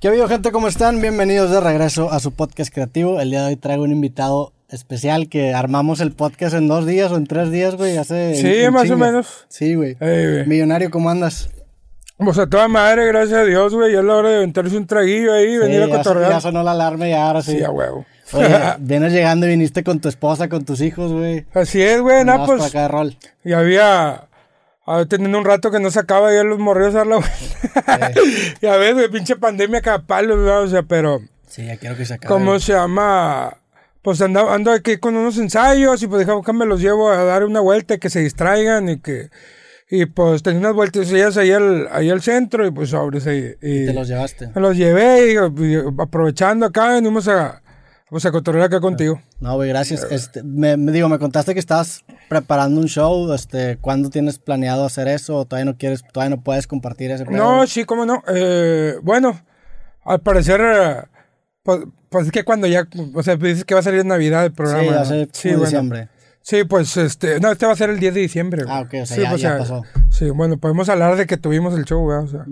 ¿Qué ha habido, gente? ¿Cómo están? Bienvenidos de regreso a su podcast creativo. El día de hoy traigo un invitado especial que armamos el podcast en dos días o en tres días, güey. Hace. Sí, en- en más o menos. Sí, güey. Ey, güey. Millonario, ¿cómo andas? Pues a toda madre, gracias a Dios, güey. Ya es la hora de aventarse un traguillo ahí, venir a cotorrear. ya sonó la alarma y ahora sí. Sí, a huevo. Oye, vienes llegando y viniste con tu esposa, con tus hijos, güey. Así es, güey. Por pues acá de rol. ya había. Tenido un rato que no sacaba ya los morrillos a dar la vuelta. ya ves, güey, pinche pandemia cada palo, güey. O sea, pero. Sí, ya quiero que se acabe. ¿Cómo se llama? Pues ando, ando aquí con unos ensayos y pues déjame me los llevo a dar una vuelta y que se distraigan y que. Y pues tenía unas vueltas ellas ahí al, ahí al centro y pues sobres ahí. Y Te los llevaste. me los llevé y, y aprovechando acá venimos a, pues a cotorrear acá contigo. No, güey, gracias. Este, me, me digo, me contaste que estabas preparando un show. Este, ¿cuándo tienes planeado hacer eso? ¿O todavía no quieres, todavía no puedes compartir ese pedo, No, sí, cómo no. Eh, bueno, al parecer, pues, pues es que cuando ya, o sea, dices que va a salir en Navidad el programa. Sí, ¿no? Sí, bueno. diciembre. Sí, pues este, no, este va a ser el 10 de diciembre. güey. Ah, ok, o sea, Sí, ya- pues, ya pasó. Sí, bueno, podemos hablar de que tuvimos el show, güey, o sea.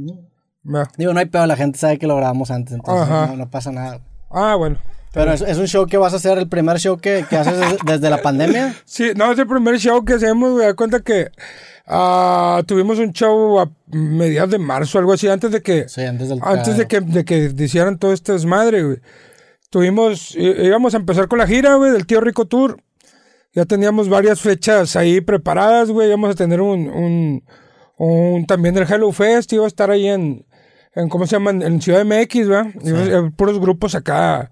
Digo, no hay pedo, la gente sabe que lo grabamos antes, entonces no pasa nada. Ah, bueno. Pero es, es un show que vas a hacer, el primer show que, que haces desde, desde la pandemia. Sí, no, es el primer show que hacemos, güey. Da cuenta que ah, tuvimos un show a mediados de marzo, algo así, antes de que, Sí, antes del antes de que, de que hicieran todo este desmadre, güey. Tuvimos, íbamos a empezar con la gira, güey, del Tío Rico Tour. Ya teníamos varias fechas ahí preparadas, güey. Íbamos a tener un, un, un- también el Hello Fest, iba a estar ahí en, en ¿cómo se llama? En, Ciudad MX, ¿verdad? Iba a haber puros grupos acá.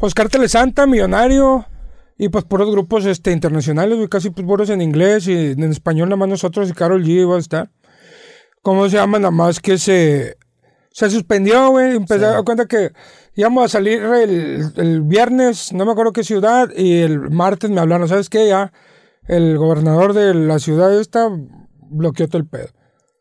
Pues Cárteles Santa, Millonario. Y pues puros grupos este, internacionales, güey, casi pues puros en inglés y en español nada más nosotros y Carol G iba a estar. ¿Cómo se llama? Nada más que se, se suspendió, güey. Empecé a dar cuenta que íbamos a salir el, el viernes, no me acuerdo qué ciudad, y el martes me hablaron, ¿sabes qué? Ya el gobernador de la ciudad esta bloqueó todo el pedo.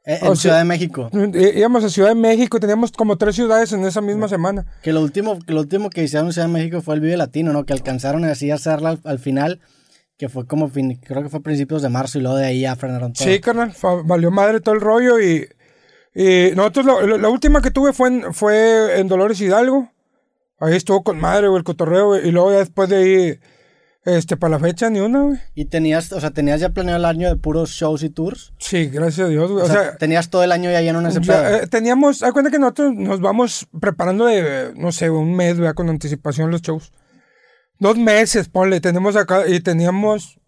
Eh, en o sea- Ciudad de México. Í- Íbamos a Ciudad de México, teníamos como tres ciudades en esa misma semana. Que lo último, que lo último que hicieron en Ciudad de México fue el Vive Latino, ¿no? Que alcanzaron así a hacerla al, al final, que fue como, fin- creo que fue a principios de marzo y luego de ahí ya frenaron todo. Sí, carnal, valió madre todo el rollo y, y nosotros, lo- lo- la última que tuve fue en, fue en Dolores Hidalgo. Ahí estuvo con madre, güey, el cotorreo, güey, y luego ya después de ahí, este, para la fecha, ni una, güey. Y tenías, o sea, tenías ya planeado el año de puros shows y tours. Sí, gracias a Dios, güey. O, O, sea, sea, tenías todo el año ya lleno en ese ya, eh, teníamos, haz cuenta que nosotros nos vamos preparando de, no sé, un mes, güey, con anticipación los shows. Dos meses, ponle, tenemos acá, y teníamos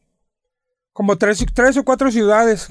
como tres, tres o cuatro ciudades.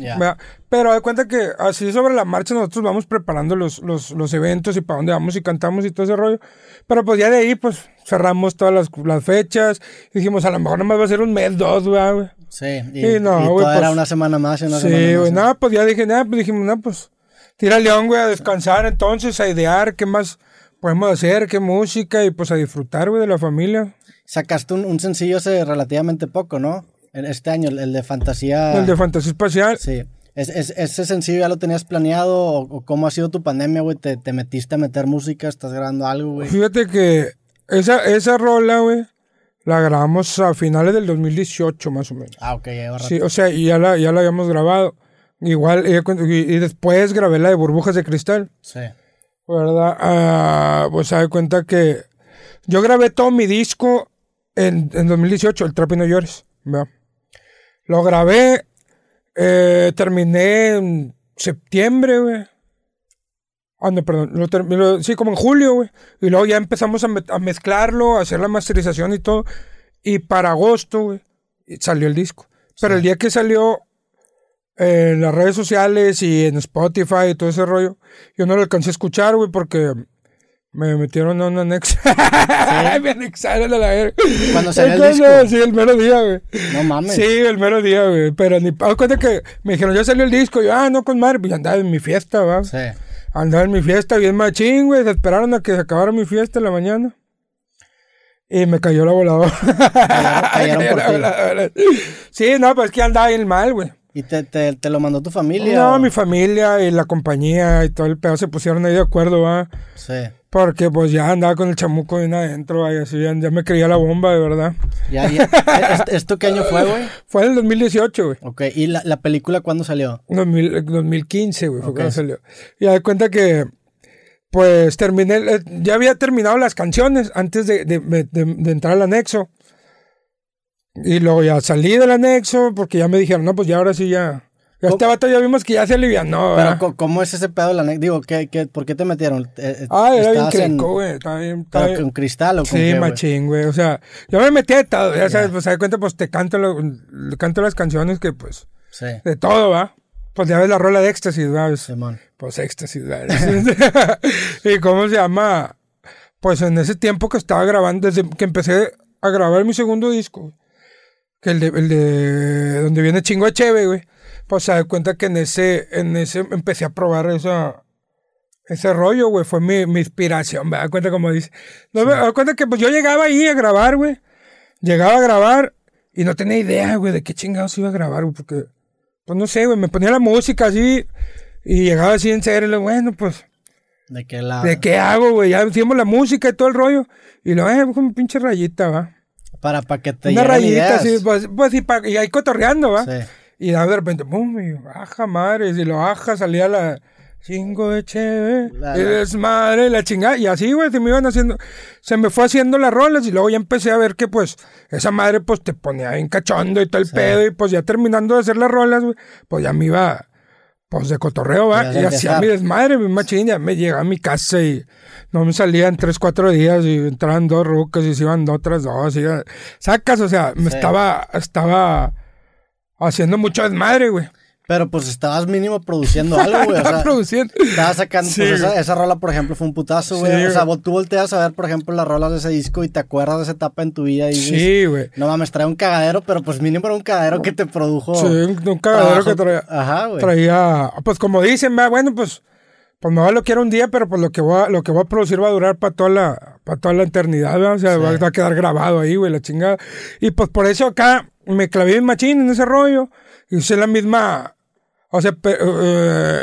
Pero de cuenta que así sobre la marcha nosotros vamos preparando los, los, los eventos y para dónde vamos y cantamos y todo ese rollo. Pero pues ya de ahí, pues cerramos todas las, las fechas. Dijimos, a lo mejor nomás va a ser un mes, dos, güey. sí, y, sí, no, y güey, todo era pues- una semana más y una Sí, güey, nada, pues ya dije, nada, pues dijimos, nada, pues tira león, güey, a descansar entonces, a idear qué más podemos hacer, qué música y pues a disfrutar, güey, de la familia. Sacaste un, un sencillo hace relativamente poco, ¿no? Este año, el, de Fantasía. El de fantasía espacial. Sí. Es, es- ¿Ese sencillo ya lo tenías planeado? ¿O, o cómo ha sido tu pandemia, güey? ¿Te, te metiste a meter música? ¿Estás grabando algo, güey? Fíjate que esa, esa rola, güey, la grabamos a finales del 2018, más o menos. Ah, ok, ya. Sí, o sea, y ya la, ya la habíamos grabado. Igual, y, y después grabé la de burbujas de cristal. Sí. ¿verdad? Ah, pues se da cuenta que yo grabé todo mi disco en, en 2018, el Trap y No Llores, ¿verdad? Lo grabé, eh, terminé en septiembre, güey. Ah, no, perdón, lo terminé, sí, como en julio, güey. Y luego ya empezamos a, me- a mezclarlo, a hacer la masterización y todo. Y para agosto, güey, salió el disco. Pero el día que salió eh, en las redes sociales y en Spotify y todo ese rollo, yo no lo alcancé a escuchar, güey, porque me metieron a un anexo. me anexaron a la verga. Cuando salió el disco. Sí, el mero día, güey. No mames. Sí, el mero día, güey. Pero ni cuenta que me dijeron, ya salió el disco. Yo, ah, no, con madre. Pues andaba en mi fiesta, va. Sí. Andaba en mi fiesta bien machín, güey. Se esperaron a que se acabara mi fiesta en la mañana. Y me cayó la voladora. por la. Sí, no, pues es que andaba bien mal, güey. ¿Y te, te, te lo mandó tu familia? No, o- mi familia y la compañía y todo el pedo se pusieron ahí de acuerdo, va. Sí. Porque pues ya andaba con el chamuco bien adentro, va, y así ya, ya me creía la bomba, de verdad. Ya, ya. ¿Est- ¿Esto qué año fue, güey? Fue en el 2018, güey. Ok, ¿y la, la película cuándo salió? 2000 2015, güey, fue Ok. cuando salió. Y da cuenta que pues terminé, eh, ya había terminado las canciones antes de, de- de- de entrar al anexo. Y luego ya salí del anexo porque ya me dijeron, no, pues ya ahora sí ya. Este vato ya vimos que ya se alivianó, Pero, ¿verdad? co- ¿cómo es ese pedo de la Digo, ¿qué, qué, ¿por qué te metieron? Eh, eh, Ah, era bien creco, güey. Estaba bien, estaba ¿Pero con cristal o con Sí, qué, machín, güey. O sea, yo me metí de todo, ya sabes, pues, da cuenta, pues te canto, lo- canto las canciones que, pues, Sí, de todo, ¿va? Pues ya ves la rola de éxtasis, Simón. Pues éxtasis, ¿va? ¿Y cómo se llama? Pues en ese tiempo que estaba grabando, desde que empecé a grabar mi segundo disco, que el de, el de donde viene chingo de cheve, güey. Pues se da cuenta que en ese, en ese empecé a probar esa, ese rollo, güey. Fue mi, mi inspiración, me da cuenta como dice. No, me da cuenta que pues yo llegaba ahí a grabar, güey. Llegaba a grabar y no tenía idea, güey, de qué chingados iba a grabar, güey, porque, pues no sé, güey, me ponía la música así y llegaba así en serio, y bueno, pues, ¿De qué lado? ¿de qué hago, güey? Ya hicimos la música y todo el rollo. Y luego, eh, como pinche rayita, va. Para, para que te Una rayita, ideas. sí, pues, pues y, pa- y ahí cotorreando, va. Sí. Y de repente, pum, y baja madre, y lo baja, salía la chingo de cheve, La- y la- desmadre, la chingada, y así, güey, se me iban haciendo, se me fue haciendo las rolas, y luego ya empecé a ver que, pues, esa madre, pues, te ponía bien cachondo y todo el pedo, y pues ya terminando de hacer las rolas, güey, pues ya me iba, pues, de cotorreo, va, y hacía mi desmadre, mi machín, ya me llegaba a mi casa y no me salían tres, cuatro días, y entraban dos rucas, y se iban otras dos, y ya- sacas, o sea, me Sí. estaba, estaba haciendo mucho desmadre, güey. Pero pues estabas mínimo produciendo algo, güey. O sea, produciendo. estabas sacando. Sí, pues, esa, esa rola, por ejemplo, fue un putazo, güey. Sí, o sea, tú volteas a ver, por ejemplo, las rolas de ese disco y te acuerdas de esa etapa en tu vida y Sí, güey. no mames, trae un cagadero, pero pues mínimo era un cagadero que te produjo. Sí, un, un cagadero que traía, Ajá, güey. traía, pues como dicen, va, bueno, pues, pues me va lo quiero un día, pero pues lo que voy a, lo que voy a producir va a durar para toda la, para toda la eternidad, ¿verdad? o sea, va, va a quedar grabado ahí, güey, la chingada. Y pues por eso acá me clavé en machín en ese rollo y usé la misma, o sea, eh,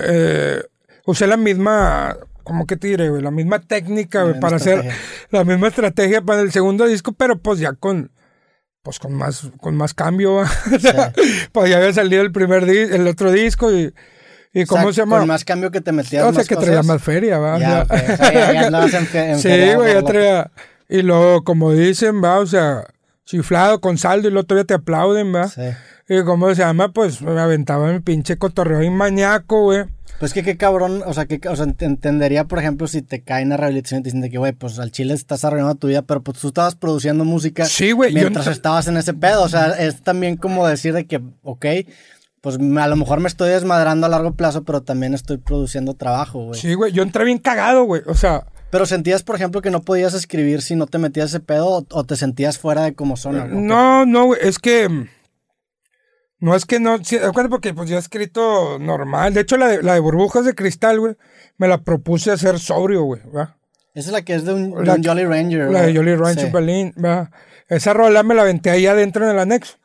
eh, usé la misma, ¿cómo que te diré, güey? La misma técnica, güey, para hacer estrategia. la misma estrategia para el segundo disco, pero pues ya con, pues con más, con más cambio, sea, pues ya había salido el primer el otro disco y, y O sea, ¿cómo se llama? Con más cambio que te metías o sea, más que traía más feria, ¿va? Ya, sea, ok. O sea, ya- ya en fe- en Sí, güey, ya traía. Y luego, como dicen, va, o sea, chiflado con saldo y luego todavía te aplauden, va. Sí. Y cómo se llama, pues me aventaba mi pinche cotorreo y mañaco, güey. Pues que qué cabrón, o sea, que, o sea, ent- entendería, por ejemplo, si te caen a rehabilitación y te dicen que, güey, pues al chile estás arruinando tu vida, pero pues tú estabas produciendo música Sí, güey, mientras estabas en ese pedo, o sea, es también como decir de que, ok, pues a lo mejor me estoy desmadrando a largo plazo, pero también estoy produciendo trabajo, güey. Sí, güey, yo entré bien cagado, güey. O sea, Pero sentías, por ejemplo, que no podías escribir si no te metías ese pedo o, o te sentías fuera de como zona. No, no, güey, es que. No es que no. Sí, acuérdate porque pues yo he escrito normal. De hecho, la de, la de burbujas de cristal, güey, me la propuse hacer sobrio, güey, ¿va? Esa es la que es de un, de La- un Jolly Ranger. La de. Jolly Rancho Sí. Berlin, ¿va? Esa rola me la aventé ahí adentro en el anexo.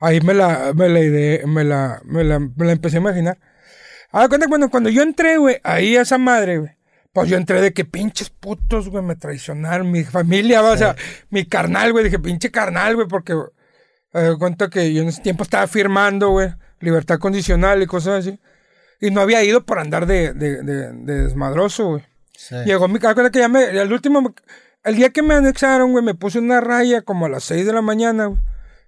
Ahí me la, me la, ide- me la, me la, me la empecé a imaginar. Ah, cuenta cuando, cuando yo entré, güey, ahí a esa madre, güey. Pues yo entré de que pinches putos, güey, me traicionaron, mi familia, o sea, mi carnal, güey, dije pinche carnal, güey, porque eh, cuenta que yo en ese tiempo estaba firmando, güey, libertad condicional y cosas así. Y no había ido por andar de, de, de, de desmadroso, güey. Sí. Llegó mi casa que ya me, el último, el día que me anexaron, güey, me puse una raya como a las 6 de la mañana, güey.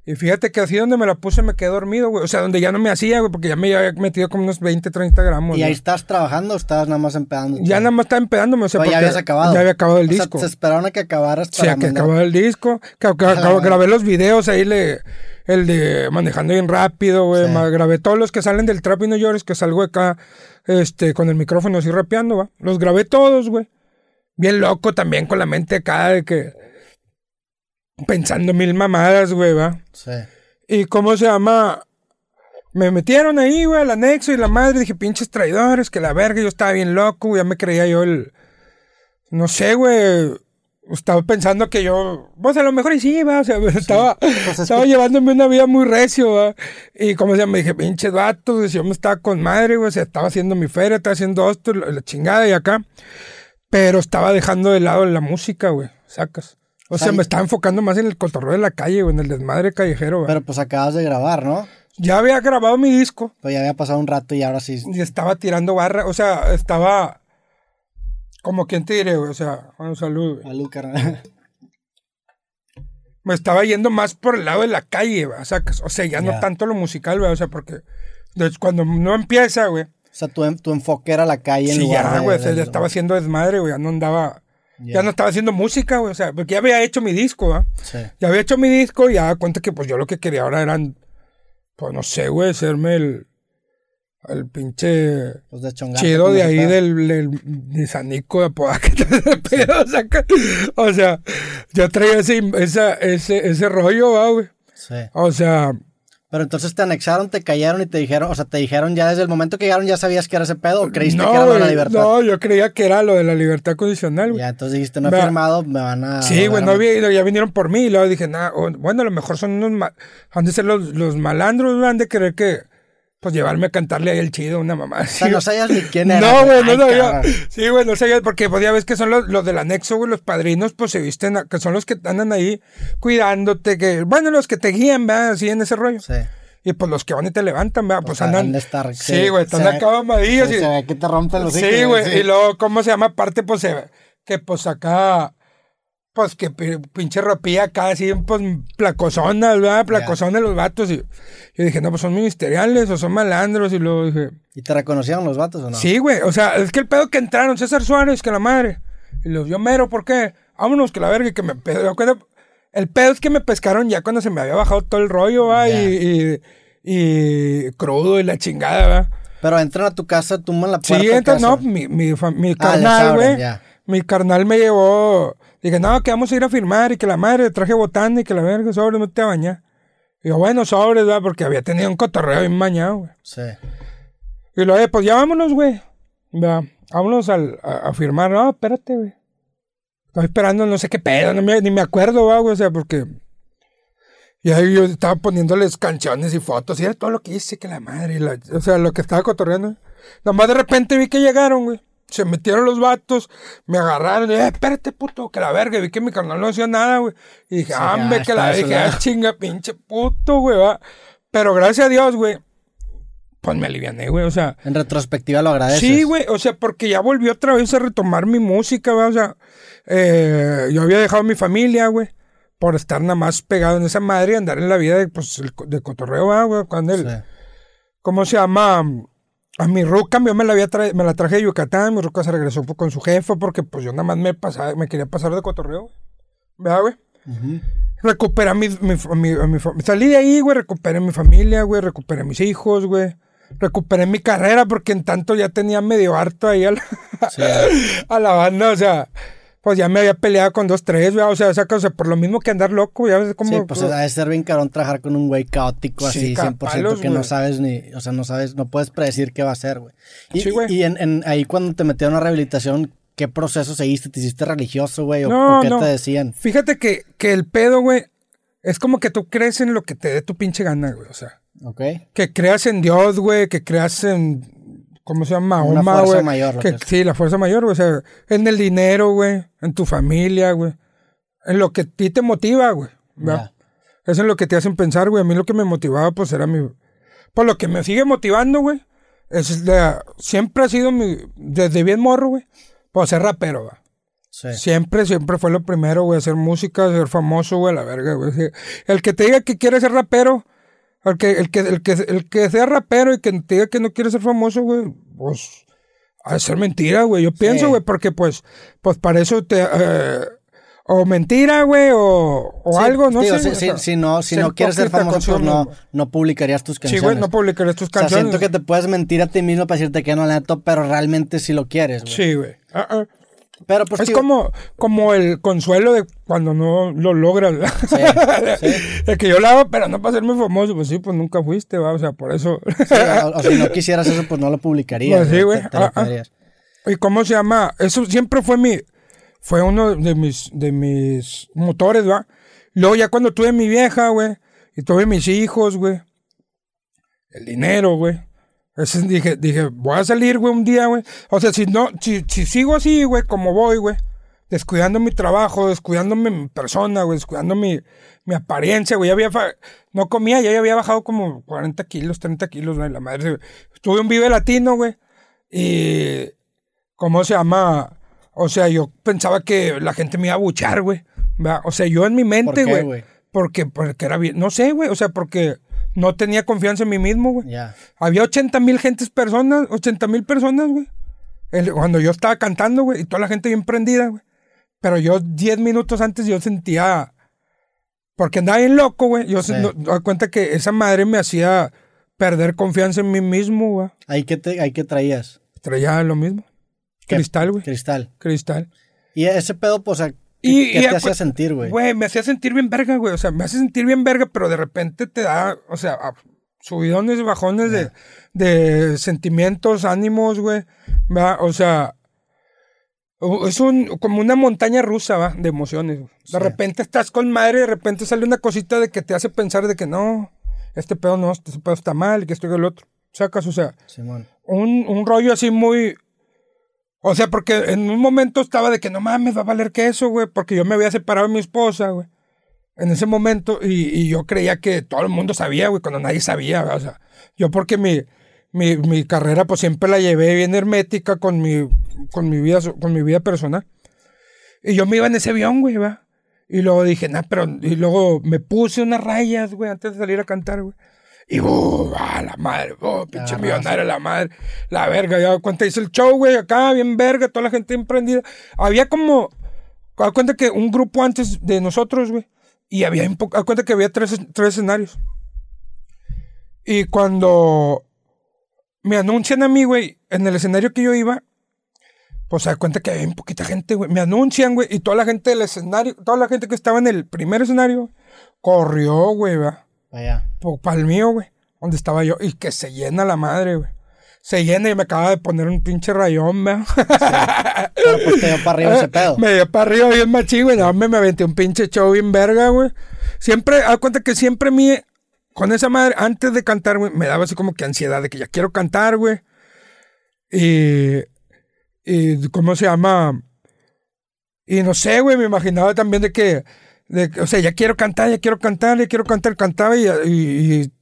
Y fíjate que así donde me la puse me quedé dormido, güey. O sea, donde ya no me hacía, güey, porque ya me había metido como unos 20, 30 gramos. ¿Y ahí estás trabajando o estabas nada más empedando? Ya nada más estaba empedándome, o sea, Pero ya habías acabado. Ya había acabado el O sea, disco. se esperaron a que acabaras Sí, para a que mandar- acababa el disco. Que, la grabé los videos ahí, le, el de manejando bien rápido, güey. Sí. Grabé todos los que salen del trap y no llores, que salgo acá este, con el micrófono así rapeando, va. Los grabé todos, güey. Bien loco también con la mente acá de que. Pensando mil mamadas, güey, va. Sí. Y cómo se llama. Me metieron ahí, güey, al anexo y la madre. Dije, pinches traidores, que la verga. Yo estaba bien loco, güey. Ya me creía yo el. No sé, güey. Estaba pensando que yo. Pues a lo mejor y sí, va. O sea, estaba, Pues es estaba que- llevándome una vida muy recio, va. Y como se llama, me dije, pinches vatos. Yo me estaba con madre, güey. O sea, estaba haciendo mi feria, estaba haciendo esto, la, la chingada y acá. Pero estaba dejando de lado la música, güey. Sacas. O sea, me estaba enfocando más en el cotorreo de la calle, güey, en el desmadre callejero, güey. Pero pues acabas de grabar, ¿no? Ya había grabado mi disco Pues ya había pasado un rato y ahora sí. y estaba tirando barra, o sea, estaba como quien te diré, güey, o sea, un saludo, güey. Salud, carnal. Me estaba yendo más por el lado de la calle, güey. O sea, o sea ya no tanto lo musical, güey. O sea, porque de- cuando no empieza, güey. O sea, tu, tu enfoque era la calle en Sí, lugar ya, de- güey. o sea, del- ya estaba haciendo desmadre, güey. Ya no andaba. Ya. Ya no estaba haciendo música, güey. O sea, porque ya había hecho mi disco, ¿va? Sí. Ya había hecho mi disco y ya da cuenta que pues yo lo que quería ahora eran. Pues no sé, güey, serme el. El pinche. Pues de chido de ahí del, del de Sanico de Apodaca. pedo, o sea, que- o sea, yo traía ese, esa, ese, ese rollo, ¿va, güey. Sí. O sea, Pero entonces te anexaron, te callaron y te dijeron, o sea, te dijeron ya desde el momento que llegaron ya sabías que era ese pedo o creíste que era lo de la libertad. no, yo creía que era lo de la libertad condicional, güey. Ya, entonces dijiste, no he firmado, me van a... Sí, güey, no había ido, ya vinieron por mí y luego dije, nah, o- bueno, a lo mejor son unos, ma- han de ser los, los malandros, güey, han de querer que, pues llevarme a cantarle ahí el chido a una mamá. O sea, no sabías ni quién era. No, güey, no sabía. Sí, güey, no sabía, porque pues ya ves que son los, los del anexo, güey, los padrinos, pues se visten, a- que son los que andan ahí cuidándote, que, bueno, los que te guían, ¿verdad? Así en ese rollo. Sí. Y pues los que van y te levantan, ¿verdad? Pues andan. estar- sí, güey, están se acá mamadillos Sí, y- se ve que te rompen los Sí, güey. Y luego, ¿cómo se llama? Aparte, pues, se- que pues acá, pues que pi- pinche ropilla acá, así, pues, placozonas, ¿verdad? Placozonas los vatos. Y yo dije, no, pues son ministeriales o son malandros. Y luego dije, ¿Y te reconocieron los vatos o no? sí, güey. O sea, es que el pedo que entraron, César Suárez, que la madre. Y los yo mero, ¿por qué? Vámonos, que la verga, que me El pedo es que me pescaron ya cuando se me había bajado todo el rollo, ¿va? Y, y, y crudo y la chingada, ¿va? Pero entran a tu casa, tumban la puerta. Sí, ¿qué entonces, hacen? no, mi, mi, mi Ah, carnal, güey. Mi carnal me llevó. Dije, no, que vamos a ir a firmar y que la madre traje botana y que la verga, sobre, no te a bañar. Y yo, bueno, sobres, ¿verdad? Porque había tenido un cotorreo bien bañado, güey. Sí. Y luego, pues ya vámonos, güey. ¿verdad? Vámonos al- a, a firmar. No, espérate, güey. Estoy esperando no sé qué pedo, no me- ni me acuerdo, güey, o sea, porque. Y ahí yo estaba poniéndoles canciones y fotos, y era todo lo que hice, que la madre, la- o sea, lo que estaba cotorreando. Nomás de repente vi que llegaron, güey. Se metieron los vatos, me agarraron, y, eh, espérate, puto, que la verga, y vi que mi carnal no hacía nada, güey. Y dije, Sí, ah, que la dije, ah, chinga, pinche puto, güey, va. Pero gracias a Dios, güey, pues me aliviané, güey, o sea. En retrospectiva lo agradeces. Sí, güey, o sea, porque ya volvió otra vez a retomar mi música, güey, o sea, eh, yo había dejado mi familia, güey, por estar nada más pegado en esa madre y andar en la vida de, pues, de cotorreo, ¿va, güey, cuando el, Sí. ¿cómo se llama? A mi ruca, yo me la, había tra- me la traje de Yucatán, mi ruca se regresó con su jefa porque, pues, yo nada más me, pasaba, me quería pasar de cotorreo, güey. ¿verdad, güey? Recuperé a mi, mi, mi- mi fa- Salí de ahí, güey, recuperé mi familia, güey, recuperé mis hijos, güey. Recuperé mi carrera porque en tanto ya tenía medio harto ahí a la, Sí. a la banda, o sea, pues ya me había peleado con dos, tres, güey, o sea, esa cosa, por lo mismo que andar loco, ya ves cómo... Sí, pues ha de ser bien cabrón trabajar con un güey caótico Sí, así, 100% capalos, que no sabes ni, o sea, no sabes, no puedes predecir qué va a ser, güey. Y, Sí, güey. y en, en- ahí cuando te metieron a rehabilitación, ¿qué proceso seguiste? ¿Te hiciste religioso, güey? ¿O, No, o qué no. te decían? Fíjate que, que el pedo, güey, es como que tú crees en lo que te dé tu pinche gana, güey, o sea, ¿Ok? que creas en Dios, güey, que creas en, ¿cómo se llama? Una Mahoma, fuerza güey. mayor, Que-. Sí, la fuerza mayor, güey, o sea, en el dinero, güey, en tu familia, güey, en lo que a ti te motiva, güey, ¿verdad? Eso es lo que te hacen pensar, güey, a mí lo que me motivaba, pues, era mi... Pues lo que me sigue motivando, güey, es la... Siempre ha sido mi... Desde bien morro, güey, pues ser rapero, güey. Sí. Siempre, siempre fue lo primero, güey, hacer música, ser famoso, güey, la verga, güey. El que te diga que quiere ser rapero, el que, el que, el que, el que sea rapero y que te diga que no quiere ser famoso, güey, pues, de ser mentira, güey. Yo pienso, güey, porque pues, pues para eso te, eh, o mentira, güey, o, o Sí, algo, no digo, sé. si, o sea, si no, si no quieres ser famoso, pues no, no publicarías tus Sí, canciones. güey, no publicaré tus o sea, canciones. siento que te puedes mentir a ti mismo para decirte que no, la neta, pero realmente sí lo quieres, güey. Sí, güey. Ah, ah. Pero pues Es como, como el consuelo de cuando no lo logras. Sí, sí. Es que yo lo hago, pero no para ser muy famoso. Pues sí, pues nunca fuiste, ¿va? O sea, por eso. sí, o, o si no quisieras eso, pues no lo publicarías. Pues sí, güey. Ah, ah. ¿Y cómo se llama? Eso siempre fue mi. Fue uno de mis, de mis motores, ¿va? Luego ya cuando tuve mi vieja, güey. Y tuve mis hijos, güey. El dinero, güey. Dije, dije, voy a salir, güey, un día, güey. O sea, si no, si, si sigo así, güey, como voy, güey. Descuidando mi trabajo, descuidando mi persona, güey, descuidando mi, mi apariencia, güey. Ya había, no comía, ya había bajado como 40 kilos, 30 kilos, güey, la madre. Estuve un Vive Latino, güey. Y, ¿cómo se llama? O sea, yo pensaba que la gente me iba a buchar, güey. O sea, yo en mi mente, qué, güey. güey? Porque, porque era bien. No sé, güey. O sea, porque no tenía confianza en mí mismo, güey. Ya. Había 80 mil gentes personas, 80 mil personas, güey. El- Cuando yo estaba cantando, güey, y toda la gente bien prendida, güey. Pero yo 10 minutos antes yo sentía... Porque andaba bien loco, güey. Yo Sí. no- doy cuenta que esa madre me hacía perder confianza en mí mismo, güey. ¿Ahí qué, te, ahí qué traías? Traía lo mismo. ¿Qué? Cristal, güey. Cristal. Cristal. Y ese pedo, pues, o sea, ¿qué, Y- qué y te hacía sentir, güey? Güey, me hacía sentir bien verga, güey. O sea, me hace sentir bien verga, pero de repente te da, o sea, a- subidones y bajones de, de sentimientos, ánimos, güey. O sea, es un, como una montaña rusa, ¿va? De emociones. güey. De Sí. repente estás con madre y de repente sale una cosita de que te hace pensar de que no, este pedo no, este pedo está mal, que esto y el otro. Sacas, o sea, Simón. un, un rollo así muy. O sea, porque en un momento estaba de que no mames, va a valer que eso, güey, porque yo me había separado de mi esposa, güey. En ese momento, y, y yo creía que todo el mundo sabía, güey, cuando nadie sabía, güey, o sea, yo porque mi, mi, mi carrera, pues siempre la llevé bien hermética con mi, con mi vida, con mi vida personal. Y yo me iba en ese avión, güey, va. Y luego dije, nah, pero, y luego me puse unas rayas, güey, antes de salir a cantar, güey. Y, uh, a la madre, oh, pinche millonario, la madre, la verga. Ya cuenta, hice el show, güey, acá, bien verga, toda la gente emprendida. Había como, da cuenta que un grupo antes de nosotros, güey, y había, da cuenta que había tres, tres escenarios. Y cuando me anuncian a mí, güey, en el escenario que yo iba, pues se da cuenta que había un poquita gente, güey. Me anuncian, güey, y toda la gente del escenario, toda la gente que estaba en el primer escenario, corrió, güey, va Vaya. para el mío, güey, donde estaba yo, y que se llena la madre, güey. Se llena y me acaba de poner un pinche rayón, güey. Pero pues te dio para arriba ese pedo. Me dio para arriba bien machín, güey. No, me, me aventé un pinche show bien verga, güey. Siempre, haz cuenta que siempre mi, con esa madre, antes de cantar, güey, me daba así como que ansiedad de que ya quiero cantar, güey. Y, y, ¿cómo se llama? Y no sé, güey, me imaginaba también de que, de o sea, ya quiero cantar, ya quiero cantar, ya quiero cantar, cantaba y, y- y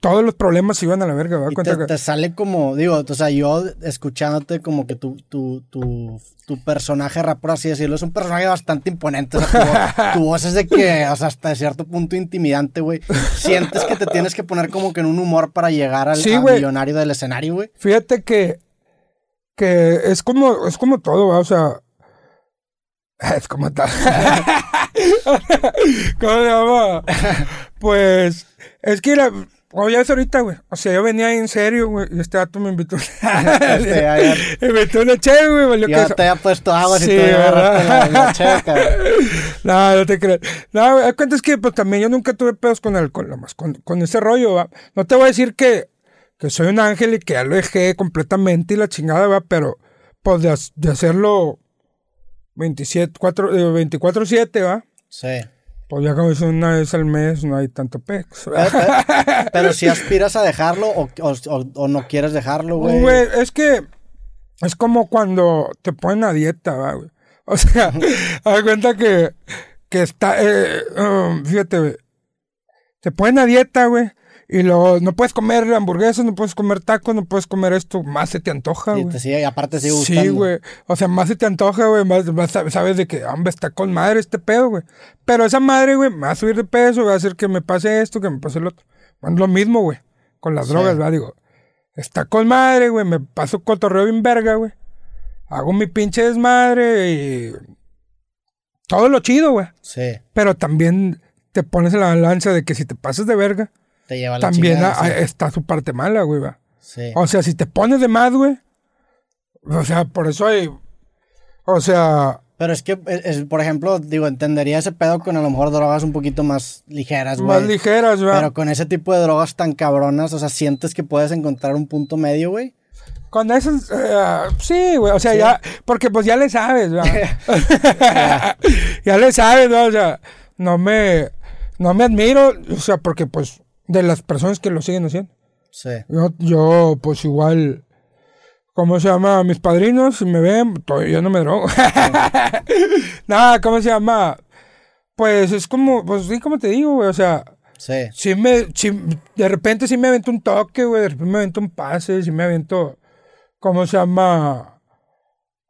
todos los problemas se iban a la verga, ¿verdad? Y te, que- te sale como, digo, o sea, yo escuchándote como que tu, tu, tu, tu personaje rap, por así decirlo, es un personaje bastante imponente. O sea, tu, voz, tu voz es de que, o sea, hasta cierto punto intimidante, güey. Sientes que te tienes que poner como que en un humor para llegar al, Sí, millonario del escenario, güey. Fíjate que, que es como, es como todo, o sea, es como tal. ¿Cómo se llama? Pues, es que como ya ves ahorita, güey, o sea, yo venía en serio, güey, y este dato me invitó. Este, me invitó una che, güey, valió Ya queso. te había puesto agua si Sí, te agarraste la, la checa. No, no te creas. No, güey, cuenta es que pues también yo nunca tuve pedos con el, con, más, con, con ese rollo, ¿va? No te voy a decir que, que soy un ángel y que ya lo dejé completamente y la chingada, ¿va? Pero, pues de, de hacerlo 27, 4, eh, 24-7, ¿va? Sí. Pues ya como es una vez al mes, no hay tanto pex. Pero, si aspiras a dejarlo o, o, o- o no quieres dejarlo, güey. Güey, es que es como cuando te ponen a dieta, ¿va, güey. O sea, haz cuenta que, que está, eh, um, fíjate, güey. Te ponen a dieta, güey. Y luego no puedes comer hamburguesas, no puedes comer tacos, no puedes comer esto. Más se te antoja, Sí, güey. sigue, y aparte te sigue gustando. Sí, güey. O sea, más se te antoja, güey. Más, más sab- sabes de que, hombre, está con madre este pedo, güey. Pero esa madre, güey, me va a subir de peso, va a hacer que me pase esto, que me pase lo otro. Bueno, lo mismo, güey. Con las Sí. drogas, ¿verdad? Digo, está con madre, güey. Me paso cotorreo bien verga, güey. Hago mi pinche desmadre y. Todo lo chido, güey. Sí, Pero también te pones en la balanza de que si te pasas de verga, te lleva la también chingada, a- sí. está su parte mala, güey, va. Sí. O sea, si te pones de más, güey. O sea, por eso hay. O sea, Pero es que, es- es, por ejemplo, digo, entendería ese pedo con a lo mejor drogas un poquito más ligeras, güey. más ligeras, ¿verdad? Pero con ese tipo de drogas tan cabronas, o sea, sientes que puedes encontrar un punto medio, güey. Con esas. eh, sí, güey. O sea, ya. Porque pues ya le sabes, ¿verdad? ya le sabes, ¿no? O sea, no me. No me admiro, o sea, porque pues. De las personas que lo siguen haciendo. Sí. Yo, yo pues igual. ¿Cómo se llama? Mis padrinos, si me ven, todavía yo no me drogo. Nada, ¿cómo se llama? Pues es como, pues sí, como te digo, güey, o sea, Sí. sí me, sí, de repente sí me avento un toque, güey, de repente me avento un pase, sí me avento, ¿cómo se llama?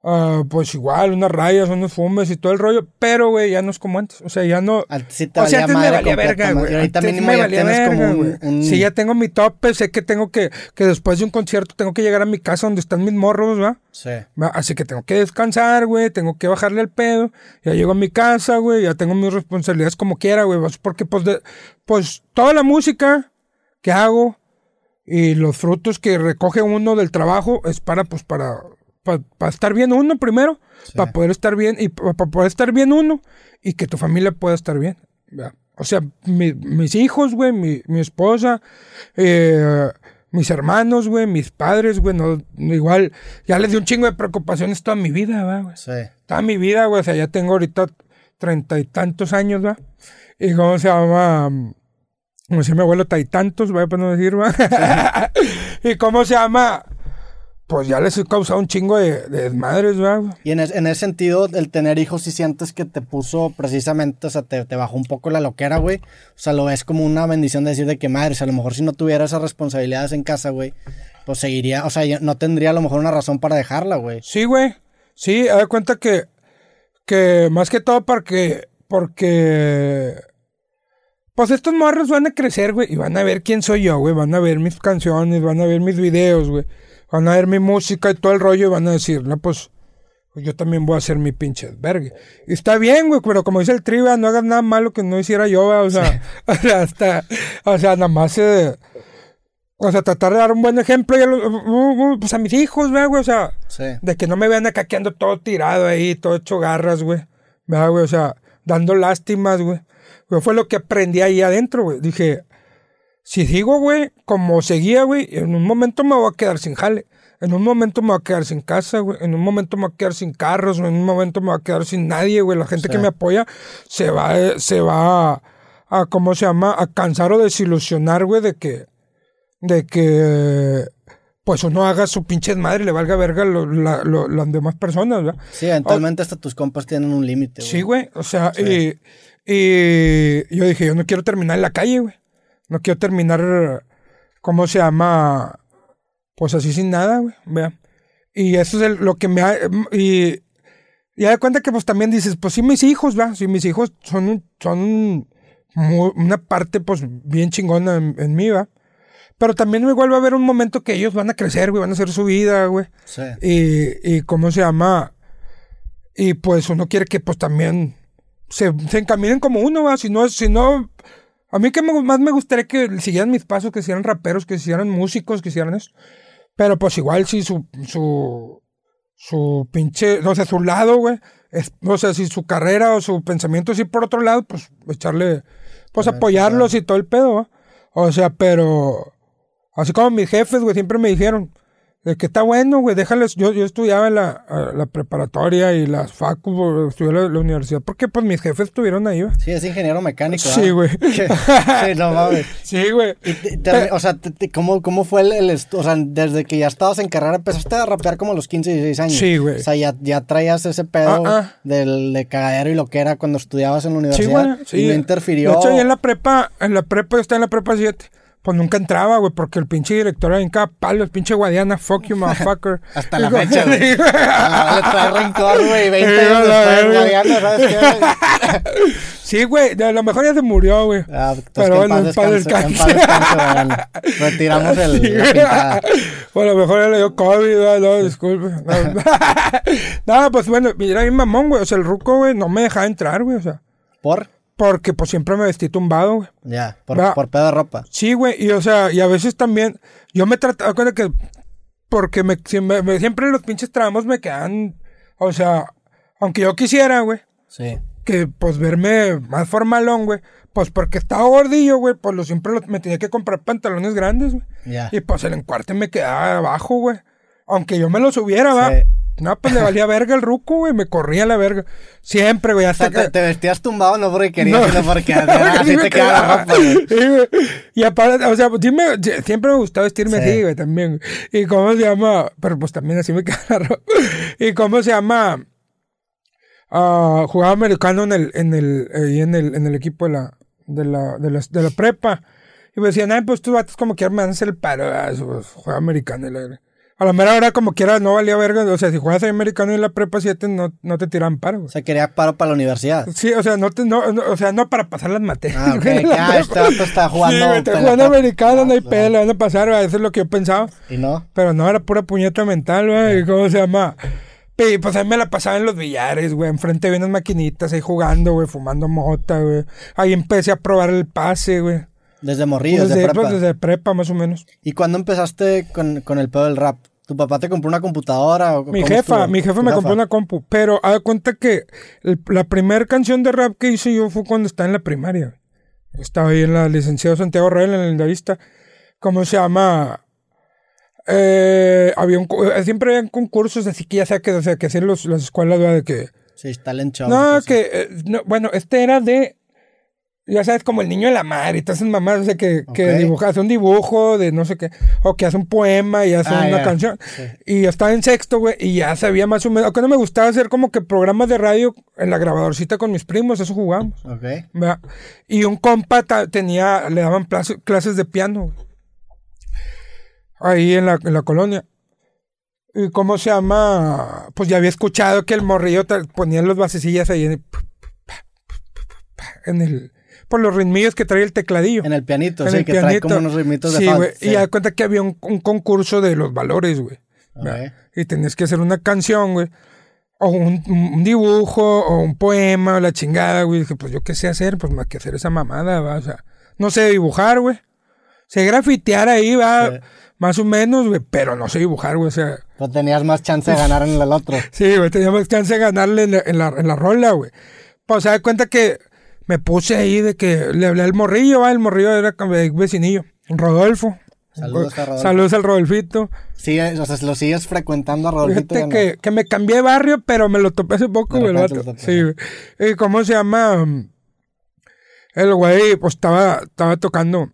Ah, pues igual, unas rayas, unos fumes y todo el rollo, pero, güey, ya no es como antes. O sea, ya no. Antes sí te o sea, valía antes me madre valía verga, güey. Ahorita Antes mínimo me ya valía verga, un- güey. un- Sí, ya tengo mi tope, sé que tengo que, que después de un concierto tengo que llegar a mi casa donde están mis morros, ¿va? Sí. Así que tengo que descansar, güey, tengo que bajarle el pedo. Ya llego a mi casa, güey, ya tengo mis responsabilidades como quiera, güey. Porque, pues, de- pues, toda la música que hago y los frutos que recoge uno del trabajo es para, pues, para, para, estar bien uno primero, para poder estar bien y para poder estar bien uno y que tu familia pueda estar bien. O sea, mi- mis hijos, güey, mi, mi esposa, eh, mis hermanos, güey, mis padres, güey, no, igual, ya les di un chingo de preocupaciones toda mi vida, ¿va, güey. Sí. Toda mi vida, güey, o sea, ya tengo ahorita treinta y tantos años, ¿va? Y cómo se llama, como si mi abuelo tantos, ¿va? Para no decir, ¿va? y cómo se llama, pues ya les he causado un chingo de, de desmadres, güey? Y en, es- en ese sentido, el tener hijos, si sientes que te puso precisamente, o sea, te, te bajó un poco la loquera, güey. O sea, lo ves como una bendición de decir de que madre, o sea, a lo mejor si no tuviera esas responsabilidades en casa, güey, pues seguiría, o sea, no tendría a lo mejor una razón para dejarla, güey. Sí, güey. Sí, haz de cuenta que, que más que todo porque, porque, pues estos morros van a crecer, güey, y van a ver quién soy yo, güey, van a ver mis canciones, van a ver mis videos, güey, van a ver mi música y todo el rollo y van a decir, no, pues, yo también voy a hacer mi pinche verga. Y está bien, güey, pero como dice el triba, no hagas nada malo que no hiciera yo, o sea, hasta, o sea, nada más, eh, o sea, tratar de dar un buen ejemplo y a los- uh, uh, pues a mis hijos, güey, o sea, Sí. de que no me vean acá quedando todo tirado ahí, todo hecho garras, güey. ¿Verdad, güey? O sea, dando lástimas. Güey, Fue lo que aprendí ahí adentro, güey. Dije, si sigo, güey, como seguía, güey, en un momento me voy a quedar sin jale. En un momento me voy a quedar sin casa, güey. En un momento me voy a quedar sin carros. En un momento me voy a quedar sin nadie, güey. La gente Sí. que me apoya se va, eh, se va a, a, ¿cómo se llama? A cansar o desilusionar, güey, de que, de que, pues uno haga su pinche madre y le valga verga lo- la- lo- las demás personas, ¿verdad? Sí, eventualmente hasta tus compas tienen un límite, güey. Sí, güey. O sea, y, y yo dije, yo no quiero terminar en la calle, güey. No quiero terminar, ¿cómo se llama? Pues así sin nada, güey. Vea. Y eso es el- lo que me ha... Y, y da cuenta que pues también dices, pues sí, mis hijos, ¿va? Sí, mis hijos son, son una parte pues bien chingona en, en mí, ¿va? Pero también igual va a haber un momento que ellos van a crecer, güey, van a hacer su vida, güey. Sí. Y, y cómo se llama. Y pues uno quiere que pues también se, se encaminen como uno, ¿va? Si no, si no. A mí que me- más me gustaría que siguieran mis pasos, que hicieran raperos, que hicieran músicos, que hicieran eso. Pero pues igual si su, su, su pinche, o sea, su lado, güey. es- O sea, si su carrera o su pensamiento ir por otro lado, pues echarle, pues apoyarlos y todo el pedo, ¿va? O sea, pero Así como mis jefes, güey, siempre me dijeron de que está bueno, güey, déjales. Yo, yo estudiaba la, la preparatoria y las facu, estudié la, la universidad, porque pues mis jefes estuvieron ahí, güey. Sí, es ingeniero mecánico. Sí, güey. sí, no mames. Sí, güey. Y te- te- o sea, te- te- ¿cómo, ¿cómo fue el, el O sea, desde que ya estabas en carrera empezaste a rapear como a los 15, 16 años. Sí, güey. O sea, ya, ya traías ese pedo Ah, ah. del de cagadero y lo que era cuando estudiabas en la universidad. Sí, güey. Sí. Y no interfirió. De hecho, ahí en la prepa, en la prepa, yo estaba en la prepa 7. Pues nunca entraba, güey, porque el pinche director era en cada palo, el pinche guadiana, fuck you, motherfucker. Hasta la fecha, güey. Ah, le trae rencor, güey. 20 Sí, años después, verga. Mariana, ¿sabes qué? Sí, güey, a lo mejor ya se murió, güey. Ah, entonces Pero bueno, en paz güey. Retiramos el, Sí, la pintada. O a lo mejor ya le dio COVID, no, disculpe. No, pues bueno, mira, mi mamón, güey. O sea, el ruco, güey, no me dejaba entrar, güey. O sea, ¿Por? Porque pues siempre me vestí tumbado, güey. Ya, por, por pedo de ropa. Sí, güey, y o sea, y a veces también, yo me trataba, cuenta que, porque me, si me- me- siempre los pinches tramos me quedan, o sea, aunque yo quisiera, güey, Sí. que pues verme más formalón, güey, pues porque estaba gordillo, güey, pues lo, siempre lo- me tenía que comprar pantalones grandes, güey. Ya. Y pues el encuarte me quedaba abajo, güey. Aunque yo me lo subiera, va. No, pues le valía verga el ruco, güey. Me corría la verga. Siempre, güey. O Hasta sea, te, que. te vestías tumbado no porque querías, No. sino porque así te quedaba. Y aparte, o sea, pues, sí me- siempre me gustaba vestirme Sí. así, güey, también. Y cómo se llama, pero pues también así me queda la ropa. Y cómo se llama, Ah, jugaba americano en el, en el, ahí en el, en el equipo de la, de la, de la, de la prepa. Y me decían, ay, pues tú vatos como que me van a hacer el paro, ah, pues, juega americano. y la. A la mera hora, como quiera, no valía verga. O sea, si juegas ahí americano en la prepa 7, no, no te tiran paro. O güey. sea, quería paro para la universidad. Sí, o sea, no, te, no, no- o sea, no para pasar las materias. Ah, ok. güey, en la Ah, este vato está jugando. Sí, güey, está jugando americano, no hay Ah, claro. pelo, van a pasar, güey, eso es lo que yo pensaba. Y no. Pero no, era pura puñeta mental, güey. ¿Cómo se llama? Y pues ahí me la pasaba en los billares, güey. Enfrente de unas maquinitas ahí jugando, güey, fumando mota, güey. Ahí empecé a probar el pase, güey. Desde morrillo, desde, Desde, prepa. pues, desde prepa, más o menos. ¿Y cuándo empezaste con, con el pedo del rap? ¿Tu papá te compró una computadora? O Mi jefa, mi jefa ¿Tu me compró una compu. Pero haz de cuenta que el- la primera canción de rap que hice yo fue cuando estaba en la primaria. Estaba ahí en la licenciado Santiago Real, en el Lindavista. ¿Cómo se llama? Eh, había un, eh, siempre habían concursos, así que ya sea que, o sea, que hacían los, las escuelas, ¿verdad? De que, Sí, talent show. no, que, eh, no, bueno, este era de, ya sabes, como el niño de la madre, y todas esas mamás, o sea, que, que Ok. dibuja, hace un dibujo de no sé qué, o que hace un poema y hace Ah, una canción. Sí. Y yo estaba en sexto, güey, y ya sabía más o menos, aunque no me gustaba hacer como que programas de radio en la grabadorcita con mis primos, eso jugábamos. Ok. ¿verdad? Y un compa tenía, le daban clases de piano, güey. Ahí en la, en la colonia. ¿Y cómo se llama? Pues ya había escuchado que el morrillo ponía los basecillas ahí en, en el... Por los ritmillos que traía el tecladillo. En el pianito, En sí, el que trae pianito. como unos ritmitos de Sí, funk. Sí. Y da cuenta que había un, un concurso de los valores, güey. Ok. Y tenías que hacer una canción, güey. O un, un dibujo, o un poema, o la chingada, güey. Dije, pues yo qué sé hacer, pues más que hacer esa mamada, va. O sea, no sé dibujar, güey. Sé grafitear ahí, va. Sí. Más o menos, güey. Pero no sé dibujar, güey. O sea, Pero tenías más chance de ganar en el otro. sí, güey. Teníamos chance de ganarle en la, en la, en la rola, güey. Pues se da cuenta que me puse ahí de que le hablé al morrillo, va. El morrillo era vecinillo. Rodolfo. Saludos a Rodolfo. Saludos al Rodolfito. Sigue, o sea, lo sigues frecuentando a Rodolfito. Fíjate que, que me cambié de barrio, pero me lo topé hace poco, güey. Sí. ¿Y cómo se llama? El güey, pues estaba, estaba tocando.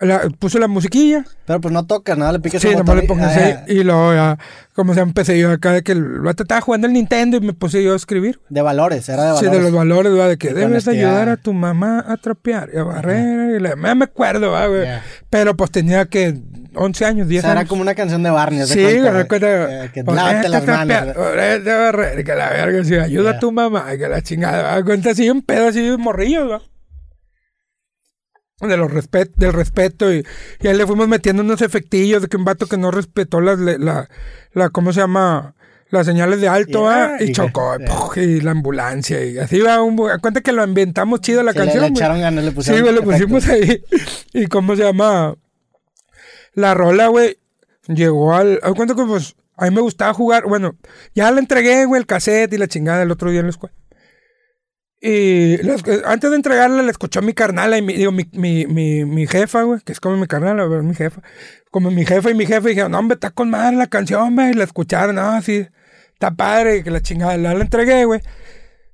La- puso la musiquilla. Pero pues no tocas, nada, le piques Sí, nomás le y- pongo ah, ya. Y luego ya, como se empecé yo acá de que el vato estaba jugando el Nintendo y me puse yo a escribir. De valores, era de Sí, valores. de los valores, ¿verdad? De que Y debes ayudar a tu mamá a trapear y a barrer. Y la, me acuerdo, ¿verdad, güey. Ya. Pero pues tenía que 11 años, O 10 sea, era años. como una canción de Barney. de Sí, me güey. acuerdo. Eh, Que Ponete lávate las manos. a barrer, que la verga, sí, ayuda a tu mamá, que la chingada. Cuenta así un pedo así de morrillo, ¿va? De los respet del respeto y, y ahí le fuimos metiendo unos efectillos de que un vato que no respetó las, le- la, la, ¿cómo se llama? Las señales de alto, Y, ¿va? ah, y, y chocó, que- y, ¡puf! y la ambulancia, y así va un... Cuenta que lo ambientamos chido la Sí, le- canción, le güey. echaron ganas, le Sí, güey, lo pusimos ahí. ¿Y cómo se llama? La rola, güey, llegó al... ¿Haz cuenta que pues a mí me gustaba jugar? Bueno, ya le entregué, güey, el cassette y la chingada el otro día en la escuela. Y antes de entregarla le escuchó mi carnala y mi, digo, mi, mi, mi, mi jefa, güey, que es como mi carnala, mi jefa. Como mi jefa y mi jefe dijeron, no, hombre, está con madre la canción, güey. Y la escucharon, no, sí, está padre, que la chingada. La entregué, güey.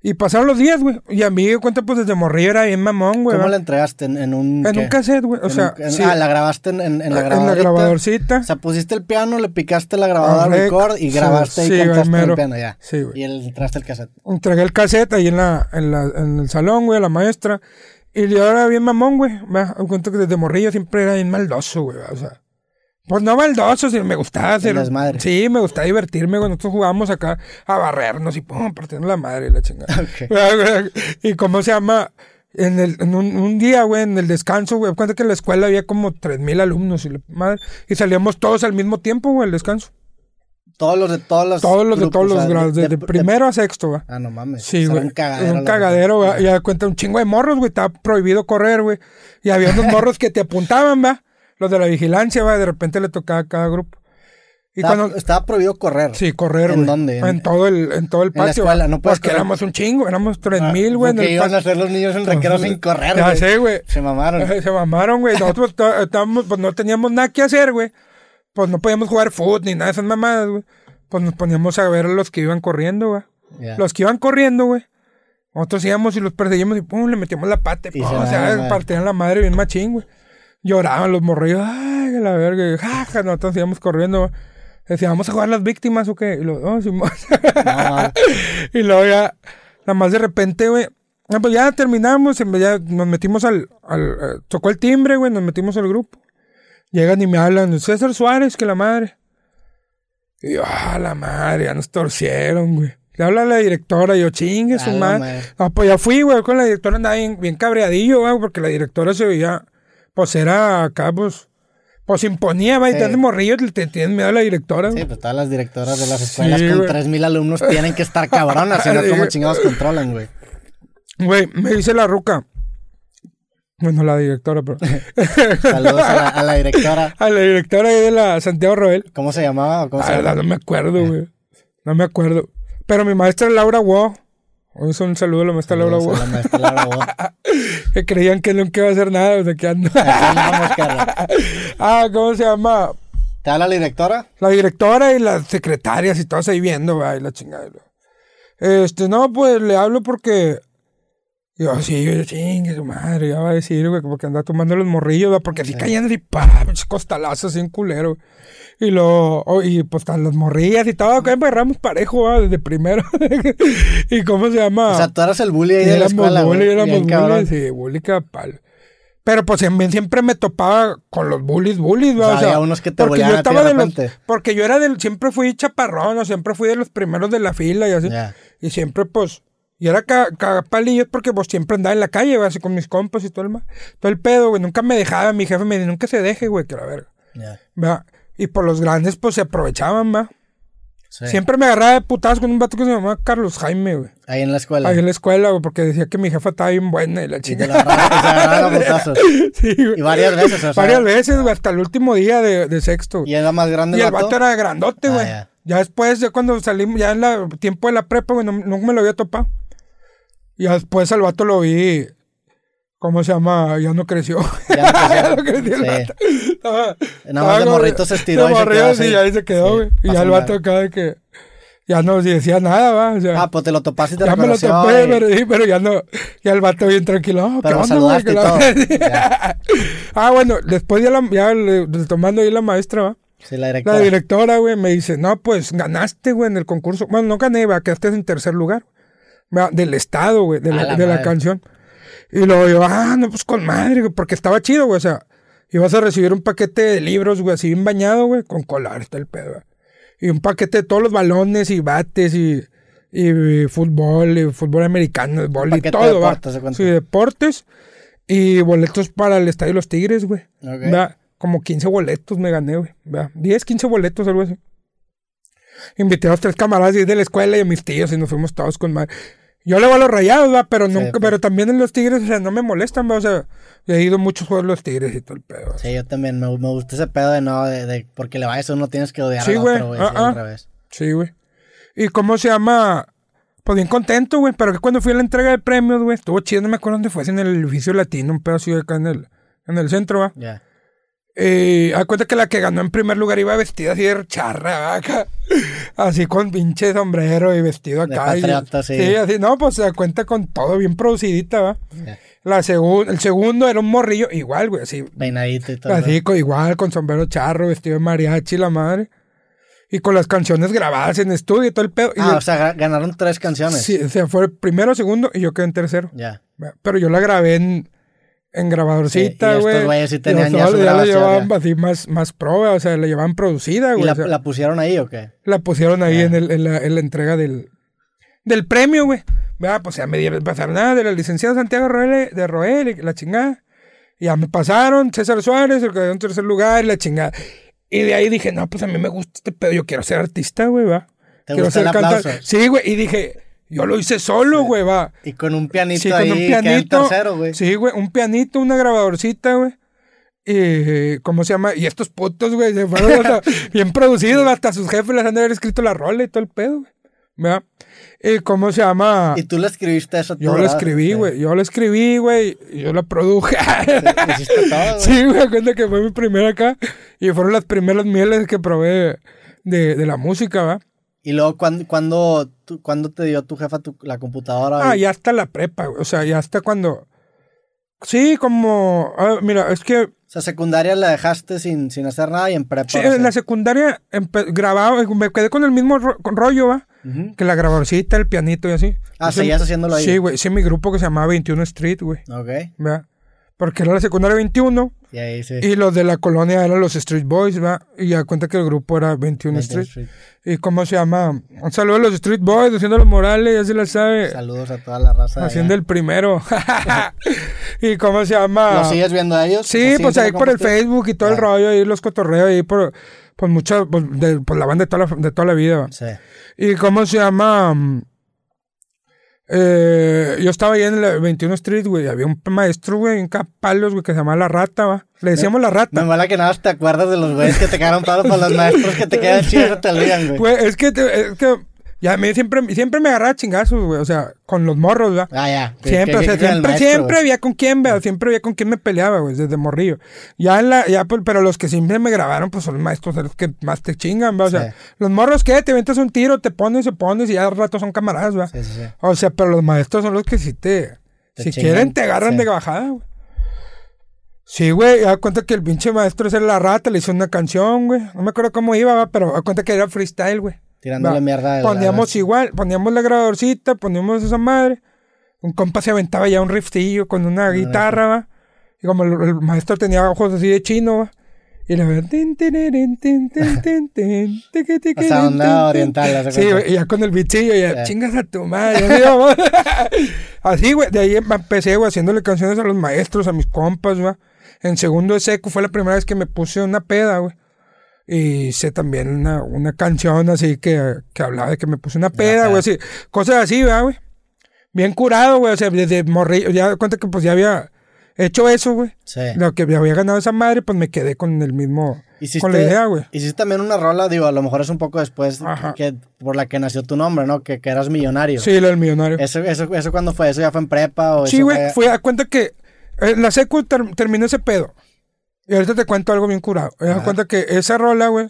Y pasaron los días, güey. Y a mí, de cuenta, pues desde morrillo era bien mamón, güey. ¿Cómo la entregaste? ¿En, en un En qué? un cassette, güey. O En sea, un- en- sí, Ah, la grabaste en, en, en la en grabadorita. la grabadorcita. O sea, pusiste el piano, le picaste la grabadora Al rec, record y sí, grabaste y sí, güey, cantaste en el piano ya. Sí, güey. Y el, entraste el cassette. Entregué el cassette ahí en, la, en, la, en el salón, güey, a la maestra. Y yo era bien mamón, güey. Me cuento que desde morrillo siempre era bien maldoso, güey. O sea, pues no maldoso, sino me gustaba hacer. desmadre. Sí, me gustaba divertirme cuando nosotros jugábamos acá a barrernos y pum, partiendo la madre y la chingada. Ok. y cómo se llama. En, el, en un, un día, güey, en el descanso, güey, cuenta que en la escuela había como tres mil alumnos y, la madre, y salíamos todos al mismo tiempo, güey, el descanso. Todos los de todos los Todos los de todos o los sea, grados, de- desde de- primero a sexto, va. Ah, no mames. Sí, güey. un cagadero. Un cagadero, güey. Ya cuenta un chingo de morros, güey. Estaba prohibido correr, güey. Y había unos morros que te apuntaban, va. Los de la vigilancia, va. De repente le tocaba a cada grupo. Y Estaba, cuando. estaba prohibido correr. Sí, correr, ¿En dónde? En, En- todo el, en todo el en la patio. escuela, no puedes Porque correr. éramos un chingo, éramos tres Ah, mil, güey. el iban a hacer los niños en recreo sin correr, Ya sé, güey. Se mamaron. Se mamaron, güey. Nosotros estábamos, pues no teníamos nada que hacer, güey. Pues no podíamos jugar fútbol ni nada de esas mamadas, güey. Pues nos poníamos a ver a los que iban corriendo, güey. Los que iban corriendo, güey. Nosotros íbamos y los perseguimos y pum, le metíamos la pata. Y se o sea, partían la madre bien machín, güey. Lloraban los morrillos. Ay, que la verga. Jaja, nosotros íbamos corriendo. güey. Decían, ¿vamos a jugar las víctimas o qué? Y luego. No, y luego ya, nada más de repente, güey. ah, pues ya terminamos, ya nos metimos al, al eh, tocó el timbre, güey, nos metimos al grupo. Llegan y me hablan, César Suárez, que la madre. Y yo, ah, la madre, ya nos torcieron, güey. Le habla la directora, y yo, chingue su madre. No, pues ya fui, güey, con la directora andaba bien, bien cabreadillo, güey, porque la directora se veía, pues era acá, pues, pues imponía, Sí. y te morrillo, te, te tienes miedo a la directora, Sí, pues todas las directoras de las escuelas Sí, con güey. 3000 alumnos tienen que estar cabronas, si no, Sí, ¿cómo güey. chingados controlan, güey? Güey, me dice la ruca. Bueno, la directora, pero. Saludos a la, a la directora. a la directora ahí de la Santiago Roel. ¿Cómo se llamaba? o ¿Cómo La se verdad, llama? no me acuerdo, güey. No me acuerdo. Pero mi maestra Laura Wo. Es un saludo a la maestra Laura a la maestra Laura Wo. Que creían que nunca iba a hacer nada desde que ando. Aquí andamos, Carla. ah, ¿cómo se llama? ¿Te habla la directora? La directora y las secretarias y todas ahí viendo, güey, la chingada. Este, no, pues le hablo porque. Yo, sí, yo, chingue su madre, ya va a decir, güey, porque anda tomando los morrillos, güey, porque así caían así, pa, costalazos así en culero. Y lo, oh, y pues están las morrillas y todo, acá embarramos parejo, güey, desde primero. y cómo se llama. O sea, tú eras el bully ahí de la escuela, bully, güey. éramos Bien bully, cabrón. sí, bully que palo. Pero pues siempre, siempre me topaba con los bullies, bullies, güey. sea, había unos que te porque yo a ti estaba de de los, repente. porque yo era del, siempre fui chaparrón, o siempre fui de los primeros de la fila y así. Y siempre, pues, y era cagapalillo porque pues siempre andaba en la calle, güey, así con mis compas y todo el, todo el pedo, güey. Nunca me dejaba, mi jefe me dijo, nunca se deje, güey, que la verga. ¿verdad? Y por los grandes, pues se aprovechaban, va. Sí. Siempre me agarraba de putadas con un vato que se llamaba Carlos Jaime, güey. Ahí en la escuela. Ahí en la escuela, güey, porque decía que mi jefa estaba bien buena y la Y chica. la agarraban, te agarraban a putazos. Sí, güey. Y varias veces, o sea. Varias veces, güey, hasta el último día de, de sexto. güey. Y era más grande Y el el vato era grandote, Ah, güey. ya. ya. después, ya cuando salimos, ya en el tiempo de la prepa, güey, no, nunca me lo había topado. Y ya después al vato lo vi. ¿Cómo se llama? Ya no creció. Ya no creció. Ya no Sí. Nada más de morrito se estiró de así. sí, ahí se quedó, Sí, y ya el vato acá de que. Ya no decía nada, va. O sea, Ah, pues te lo topaste y te ya me lo reconoció, topé, y- pero, sí, pero ya no. Ya el vato bien tranquilo. "Ah, ¿qué Pero onda, güey? saludaste Que y la- todo. Ya. ah, bueno, después ya, la, ya le- tomando ahí la maestra, va. Sí, la La directora. directora, güey, me dice, no, pues ganaste, güey, en el concurso. Bueno, no gané, va, quedaste en tercer lugar. Del estado, güey, de, la, la de la canción. Y luego yo, ah, no, pues con madre, güey, porque estaba chido, güey, o sea, ibas a recibir un paquete de libros, güey, así bien bañado, güey, con colar, está el pedo, güey. Y un paquete de todos los balones y bates y, y fútbol, y fútbol americano, bol y de todo, va. deportes. Sí, deportes y boletos para el Estadio de los Tigres, güey. Como 15 boletos me gané, güey. Va, 10, 15 boletos, algo así. Invité a los tres camaradas de la escuela y a mis tíos y nos fuimos todos con madre. Yo le voy a los rayados, va, pero nunca, pero también en los tigres, o sea, no me molestan, va, o sea, he ido muchos juegos los tigres y todo el pedo. Sí, yo también me, me gusta ese pedo de no, de, de- porque le vayas a uno tienes que odiar Sí, al güey. otro, güey. Sí, ah. al revés. Sí, güey. ¿Y cómo se llama? Pues bien contento, güey, pero que cuando fui a la entrega de premios, güey, estuvo chido, no me acuerdo dónde fue, si en el edificio latino, un pedo así acá en el, en el centro, va. Ya. Haz cuenta que la que ganó en primer lugar iba vestida así de charra, acá. Así con pinche sombrero y vestido De acá. y- patriota, sí. así, no, pues se da cuenta con todo bien producidita, ¿va? La segun- el segundo era un morrillo, igual, güey, así. Peinadito y todo. Así, con- igual, con sombrero charro, vestido de mariachi, la madre. Y con las canciones grabadas en estudio y todo el pedo. Ah, yo- o sea, ga- ganaron tres canciones. sí, o sea, fue primero, segundo y yo quedé en tercero. Ya. Pero yo la grabé en, en grabadorcita, Sí, y estos güey. güeyes sí Y tenían ya su la grabación, llevaban ya. así más, más pro, o sea, la llevaban producida, ¿Y güey. la, o sea, la pusieron ahí o qué? la pusieron ahí Ya. en, el- en la, en la entrega del, del premio, güey. Vea, pues ya me dieron pasar nada de la licenciada Santiago Roel, de Roel, y la chingada. Y ya me pasaron, César Suárez, el que quedó en tercer lugar, y la chingada. Y de ahí dije, no, pues a mí me gusta este pedo, yo quiero ser artista, güey, va. ¿Te quiero gusta el cantar- aplauso? Sí, güey, y dije, yo lo hice solo, güey, va. Y con un pianito Sí, ahí con un pianito. tercero, güey. Sí, güey, un pianito, una grabadorcita, güey. Y, ¿cómo se llama? Y estos putos, güey, se fueron hasta bien producidos, hasta sus jefes les han de haber escrito la rola y todo el pedo, güey. ¿Verdad? ¿Y cómo se llama? Y tú le escribiste eso Yo lo escribí, güey. Yo lo escribí, güey. y Yo lo produje. Sí, todo, güey. sí, güey, cuenta que fue mi primera acá. Y fueron las primeras mieles que probé de, de la música, ¿va? Y luego, ¿cuándo, cuándo, tú- cuándo te dio tu jefa tu- la computadora? Ah, Y- ya hasta la prepa, güey. O sea, ya hasta cuando. Sí, como. ah, mira, es que O sea, secundaria la dejaste sin, sin hacer nada y en prepa. Sí, o sea. en la secundaria grababa, me quedé con el mismo ro- con rollo, ¿va? Ujú. Que la grabadorcita, el pianito y así. Ah, seguías haciéndolo ahí. Sí, güey, hice mi grupo que se llamaba 21 Street, güey, Ok. ¿verdad? Porque era la secundaria 21 Y los de la colonia eran los Street Boys, ¿va? Y ya cuenta que el grupo era 21 21 Street. Street. ¿Y cómo se llama? Un saludo a los Street Boys, haciendo los morales, ya se la sabe. Saludos a toda la raza. Haciendo el primero. ¿Y cómo se llama? ¿Lo sigues viendo a ellos? Sí, ¿Lo pues ahí por el? Facebook y todo el Ah. rollo, ahí los cotorreos, ahí por, pues mucha, pues, de, pues la banda de toda la, de toda la vida. Sí. ¿Y cómo se llama? Eh, yo estaba ahí en la 21 Street, güey, había un maestro, güey, un capalos, güey, que se llamaba La Rata, ¿va? Le decíamos La Me Rata. mola que nada te acuerdas de los güeyes que te quedaron paro para los maestros que te quedan chidos te olvidan, güey. Güey, es que, es que, ya, a mí siempre, siempre me agarraba chingazos, güey, o sea, con los morros, ¿verdad? Ah, ya. Siempre, o sea, siempre, maestro, siempre había con quién, ¿verdad? Siempre había con quién me peleaba, güey, desde morrillo. Ya en la, ya, pues, pero los que siempre me grabaron, pues son los maestros, los que más te chingan, ¿verdad? O sea, Sí. los morros que te aventas un tiro, te pones, se pones y ya al rato son camaradas, ¿verdad? Sí, sí, sí. O sea, pero los maestros son los que sí te, Te si chingan, quieren, te agarran sí. de bajada, güey. Sí, güey, da cuenta que el pinche maestro era la rata, le hizo una canción, güey. No me acuerdo cómo iba, va, pero da cuenta que era freestyle, güey. Tirándole Va, mierda. la- Poníamos igual, poníamos la grabadorcita, poníamos esa madre. Un compa se aventaba ya un riftillo con una guitarra, va. Y como el, el maestro tenía ojos así de chino, va. Y le O sea, onda oriental, Sí, güey, y ya con el bichillo, ya chingas a tu madre. así. Así, güey, de ahí empecé, güey, haciéndole canciones a los maestros, a mis compas, va. En segundo de seco fue la primera vez que me puse una peda, güey. Y hice también una, una canción así que, que hablaba de que me puse una peda, güey, así. Cosas así, ¿verdad, güey? Bien curado, güey. O sea, desde morrillo, ya cuenta que pues ya había hecho eso, güey. Sí. Lo que había ganado esa madre, pues me quedé con el mismo. Hiciste, con la idea, güey. Hiciste también una rola, digo, a lo mejor es un poco después Ajá. que, por la que nació tu nombre, ¿no? Que, que eras millonario. Sí, lo del millonario. ¿Eso, eso, ¿Eso cuándo fue? ¿Eso ya fue en prepa? O Sí, güey, fue a cuenta que en la secu ter- terminó ese pedo. Y ahorita te cuento algo bien curado. Me das cuenta que esa rola, güey,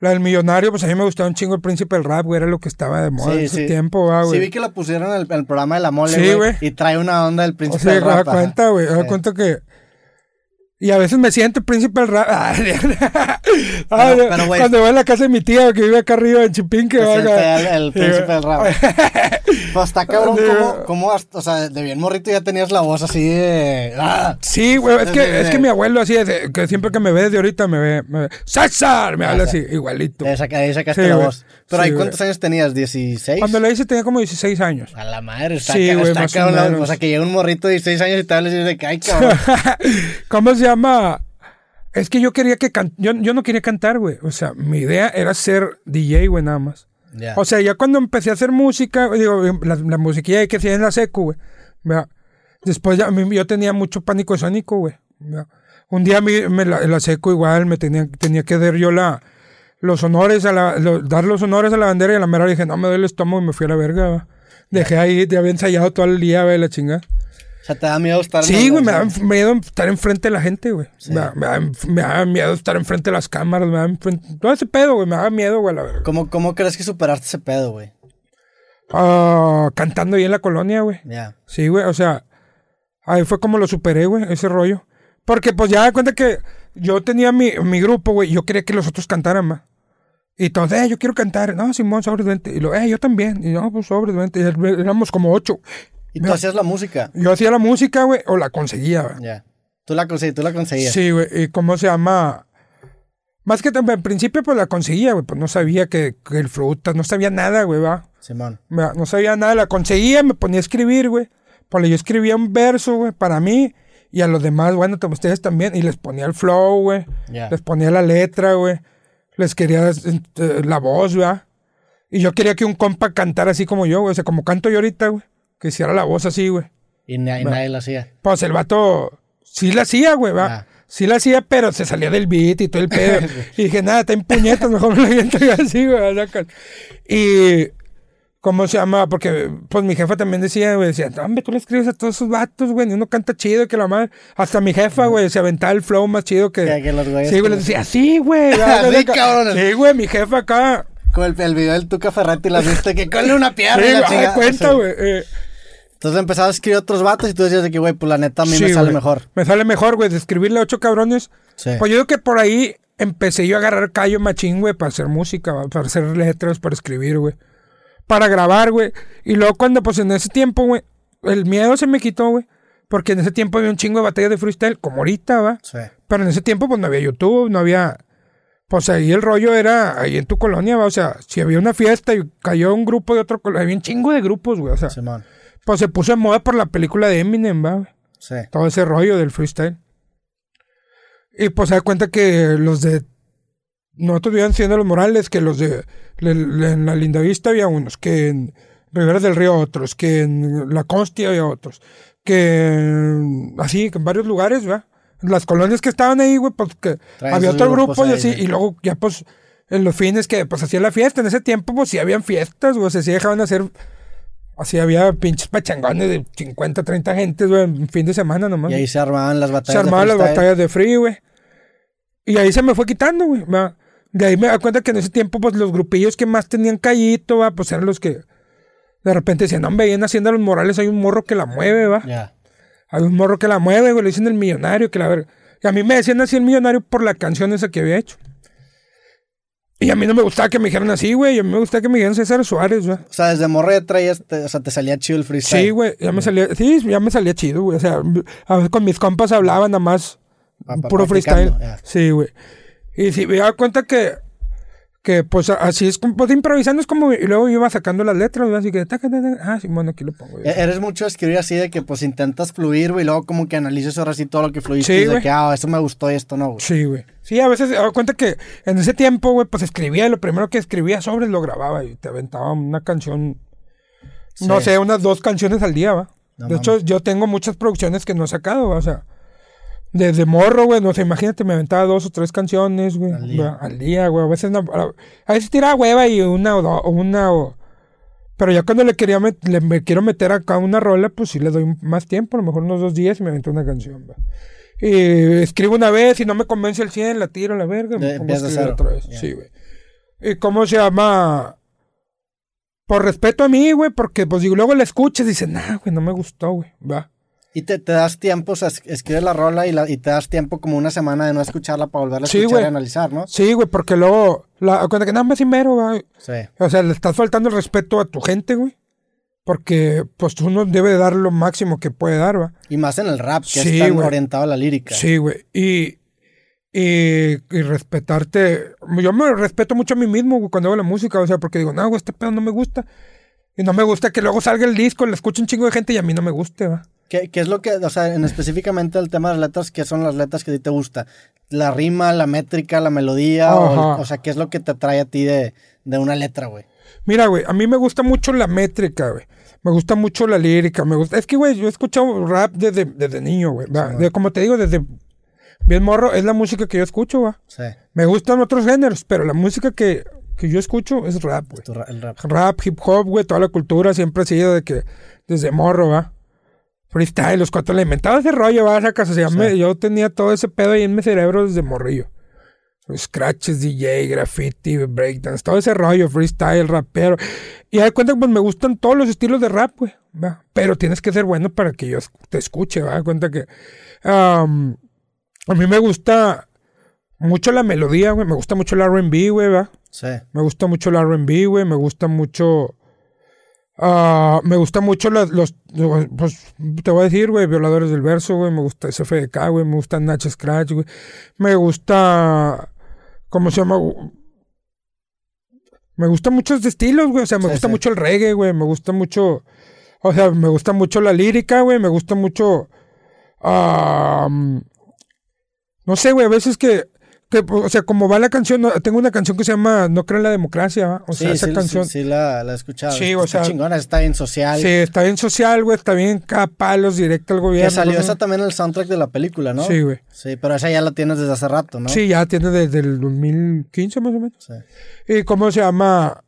la del millonario, pues a mí me gustaba un chingo el príncipe del rap, güey, era lo que estaba de moda en Sí, ese sí. tiempo, ah, Sí, güey. vi que la pusieron en el, programa de la mole, Sí, güey. Y trae una onda del o príncipe sea, del rap. ajá. cuenta, güey, me da Sí. cuenta que... Y a veces me siento el príncipe del rap. Ah, Pero- pero, güey. cuando voy a la casa de mi tía, que vive acá arriba en Chipinque, Te va, el, príncipe del rap. Pues está cabrón, Sí, ¿cómo, güey. cómo hasta- o sea, de bien morrito ya tenías la voz así de... ¡Ah! Sí, güey, es que, es que mi abuelo así, de- que siempre que me ve desde ahorita me ve, me ve, ¡César! Me habla Ajá. así, igualito. Ahí saca- ahí sacaste Sí, la voz. Pero Sí, ahí, ¿cuántos años tenías? ¿16? Cuando la hice tenía como 16 años. A la madre, está, Sí, está o cabrón. O sea, que llega un morrito de 16 años y te habla y dices, ay, cabrón. ¿Cómo se llama? Es que yo quería que can- yo, yo no quería cantar, güey. O sea, mi idea era ser DJ, güey, nada más. Ya. O sea, ya cuando empecé a hacer música, digo, la, la musiquilla que hacía en la secu, güey. ¿verdad? Después ya, yo tenía mucho pánico escénico, güey. ¿verdad? Un día mí me la, en la secu igual me tenía, tenía que dar yo la, los honores a la, lo- dar los honores a la bandera y a la mera dije, no me duele el estómago y me fui a la verga, ¿verdad? Dejé ahí, te había ensayado todo el día, güey, la chingada. O sea, te da miedo estar... Sí, güey, me da miedo estar enfrente de la gente, güey. Me, da, me da- me da miedo estar enfrente de las cámaras, me da enfrente- todo ese pedo, güey, me da miedo, güey, la verdad. ¿Cómo, ¿Cómo crees que superaste ese pedo, güey? Ah, cantando ahí en la colonia, güey. Ya. Sí, güey, o sea, ahí fue como lo superé, güey, ese rollo. Porque pues ya da cuenta que yo tenía mi, mi grupo, güey, y yo quería que los otros cantaran más. Y todos, eh, yo quiero cantar. No, Simón, sobres, vente. Y lo, eh, yo también. Y no, pues sobres, vente. Y éramos como ocho. ¿Y tú Mira. hacías la música? Yo hacía la música, güey, o la conseguía, güey. Ya. Tú la, conseguí, tú la conseguías. Sí, güey. ¿Y cómo se llama? Más que en principio, pues la conseguía, güey. Pues no sabía que, que el frutas, no sabía nada, güey, va. Simón. No sabía nada, la conseguía, me ponía a escribir, güey. Pues yo escribía un verso, güey, para mí. Y a los demás, bueno, ustedes también. Y les ponía el flow, güey. Ya. Les ponía la letra, güey. Les quería eh, la voz, güey. Y yo quería que un compa cantara así como yo, güey. O sea, como canto yo ahorita, güey. Que hiciera la voz así, güey. Y, na- y nadie lo hacía. Pues el vato sí la hacía, güey, va. Ah. Sí la hacía, pero se salía del beat y todo el pedo. y dije, nada, está en puñetas, mejor me lo entregar así, güey. Y, ¿cómo se llama? Porque, pues mi jefa también decía, güey, decía, hombre, tú le escribes a todos esos vatos, güey, ni uno canta chido que la madre. Hasta mi jefa, güey, se aventaba el flow más chido que. Que- que los güeyes sí, güey, que- le decía, sí, güey. Así, saca. cabrones. Sí, güey, mi jefa acá. Como el, el video del Tuca Ferretti, la viste que cole una pierna. Sí, y la haz cuenta, Sí. güey. eh, Entonces empezabas a escribir otros vatos y tú decías de que, güey, pues la neta a mí Sí, me sale güey. mejor. Me sale mejor, güey, de escribirle a ocho cabrones. Sí. Pues yo creo que por ahí empecé yo a agarrar callo machín, güey, para hacer música, para hacer letras, para escribir, güey. Para grabar, güey. Y luego cuando, pues en ese tiempo, güey, el miedo se me quitó, güey. Porque en ese tiempo había un chingo de batallas de freestyle, como ahorita, ¿va? Sí. Pero en ese tiempo, pues no había YouTube, no había. Pues ahí el rollo era ahí en tu colonia, ¿va? O sea, si había una fiesta y cayó un grupo de otro. Había un chingo de grupos, güey. O sea, Simón. Pues se puso de moda por la película de Eminem, ¿va? Sí. Todo ese rollo del freestyle. Y pues se da cuenta que los de. Nosotros vivían siendo los Morales, que los de. le- le- en la Linda Vista había unos, que en Rivera del Río otros, que en La Constia había otros, que en- así, que en varios lugares, ¿va? Las colonias que estaban ahí, güey, pues que Traen había otro grupo y ahí, así, güey. y luego ya pues en los fines que pues hacía la fiesta, en ese tiempo pues sí habían fiestas, güey, o sea, sí dejaban hacer, así había pinches pachangones de 50, 30 gentes, güey, en fin de semana nomás. Y ahí se armaban las se batallas. de armaban las freestyle. batallas de free, güey. Y ahí se me fue quitando, güey. De ahí me da cuenta que en ese tiempo, pues los grupillos que más tenían callito, va, pues eran los que de repente decían, hombre, ahí en Hacienda Los Morales hay un morro que la mueve, va. Hay un morro que la mueve, güey, le dicen el millonario, que la verga. Y a mí me decían así el millonario por la canción esa que había hecho. Y a mí no me gustaba que me dijeran así, güey. y A mí me gustaba que me dijeran César Suárez, güey. O sea, desde morro ya traías, te- o sea, te salía chido el freestyle. Sí, güey, ya me salía, sí, ya me salía chido, güey. O sea, a veces con mis compas hablaba nada más Pa- pa- puro freestyle. ya. Sí, güey. Y sí, me daba cuenta que, que pues así es, como, pues improvisando es como, y luego iba sacando las letras, güey, así que, taca, taca, ah, sí, bueno, aquí lo pongo. güey. E- Eres mucho escribir así de que pues intentas fluir, güey, y luego como que analices ahora sí todo lo que fluiste. Sí, y de que, ah, esto me gustó y esto no, güey. Sí, güey. Sí, a veces me cuenta que en ese tiempo, güey, pues escribía y lo primero que escribía sobre lo grababa y te aventaba una canción, no sé, unas dos canciones al día, va. No de hecho, yo tengo muchas producciones que no he sacado, va, o sea, desde morro, güey, no sé, imagínate, me aventaba dos o tres canciones, güey, Al día. va, al día, güey, a veces, no- a veces tiraba hueva y una o dos, una o... Pero ya cuando le quería met- le, me quiero meter acá una rola, pues sí le doy más tiempo, a lo mejor unos dos días y me avento una canción, va. Y escribo una vez y no me convence el 100, la tiro a la verga, me Eh, a cero. otra vez. Sí, güey. ¿Y cómo se llama? Por respeto a mí, güey, porque pues digo, luego la escuchas y dices, nah, güey, no me gustó, güey, va. Y te, te das tiempo, o sea, es- escribes la rola y, la, y te das tiempo como una semana de no escucharla para volverla a Sí, escuchar güey. y analizar, ¿no? Sí, güey, porque luego, la, cuenta que nada más mero, va. Sí. O sea, le estás faltando el respeto a tu gente, güey. Porque, pues, uno debe de dar lo máximo que puede dar, va. Y más en el rap, que Sí, es tan güey. orientado a la lírica. Sí, güey. Y, y, y respetarte. Yo me respeto mucho a mí mismo güey, cuando hago la música, o sea, porque digo, no, güey, este pedo no me gusta. Y no me gusta que luego salga el disco, le escuche un chingo de gente y a mí no me guste, va. ¿Qué, qué es lo que, o sea, en específicamente el tema de las letras, qué son las letras que a ti te gusta? ¿La rima, la métrica, la melodía? O, sea, ¿qué es lo que te trae a ti de, de una letra, güey? Mira, güey, a mí me gusta mucho la métrica, güey. Me gusta mucho la lírica, me gusta. Es que, güey, yo he escuchado rap desde, desde niño, güey. Sí, como te digo, desde bien morro, es la música que yo escucho. Sí, Me gustan otros géneros, pero la música que, que yo escucho es rap, güey. tu ra- el rap. Rap, hip hop, güey, toda la cultura siempre ha sido de que desde morro, va. Freestyle, los cuatro elementales ese rollo, va, esa casa. O sea, Sí. me- yo tenía todo ese pedo ahí en mi cerebro desde morrillo. Scratches, DJ, graffiti, breakdance, todo ese rollo, freestyle, rapero. Y hay cuenta que pues, me gustan todos los estilos de rap, güey. va. Pero tienes que ser bueno para que yo te escuche, va. cuenta que a mí me gusta mucho la melodía, güey. Me gusta mucho el RB, güey, va. Sí. Me gusta mucho el RB, güey. Me gusta mucho. Ah, me gusta mucho los, los- Pues te voy a decir, güey. Violadores del verso, güey. Me gusta SFDK, güey. Me gusta Natch Scratch, güey. Me gusta. ¿Cómo se llama? Me gusta muchos estilos, güey. O sea, me Sí, gusta sí. mucho el reggae, güey. Me gusta mucho. O sea, me gusta mucho la lírica, güey. Me gusta mucho. no sé, güey. A veces que. Que, o sea, como va la canción. tengo una canción que se llama No creo en la democracia. O sea, esa sí, canción. sí, sí la, la he escuchado. Sí, o está sea- chingona, está bien social. Sí, está bien social, güey. Está bien cada palos directo al gobierno. que salió esa también el soundtrack de la película, ¿no? Sí, güey. Sí, pero esa ya la tienes desde hace rato, ¿no? Sí, ya tiene desde el 2015 más o menos. Sí. ¿Y cómo se llama?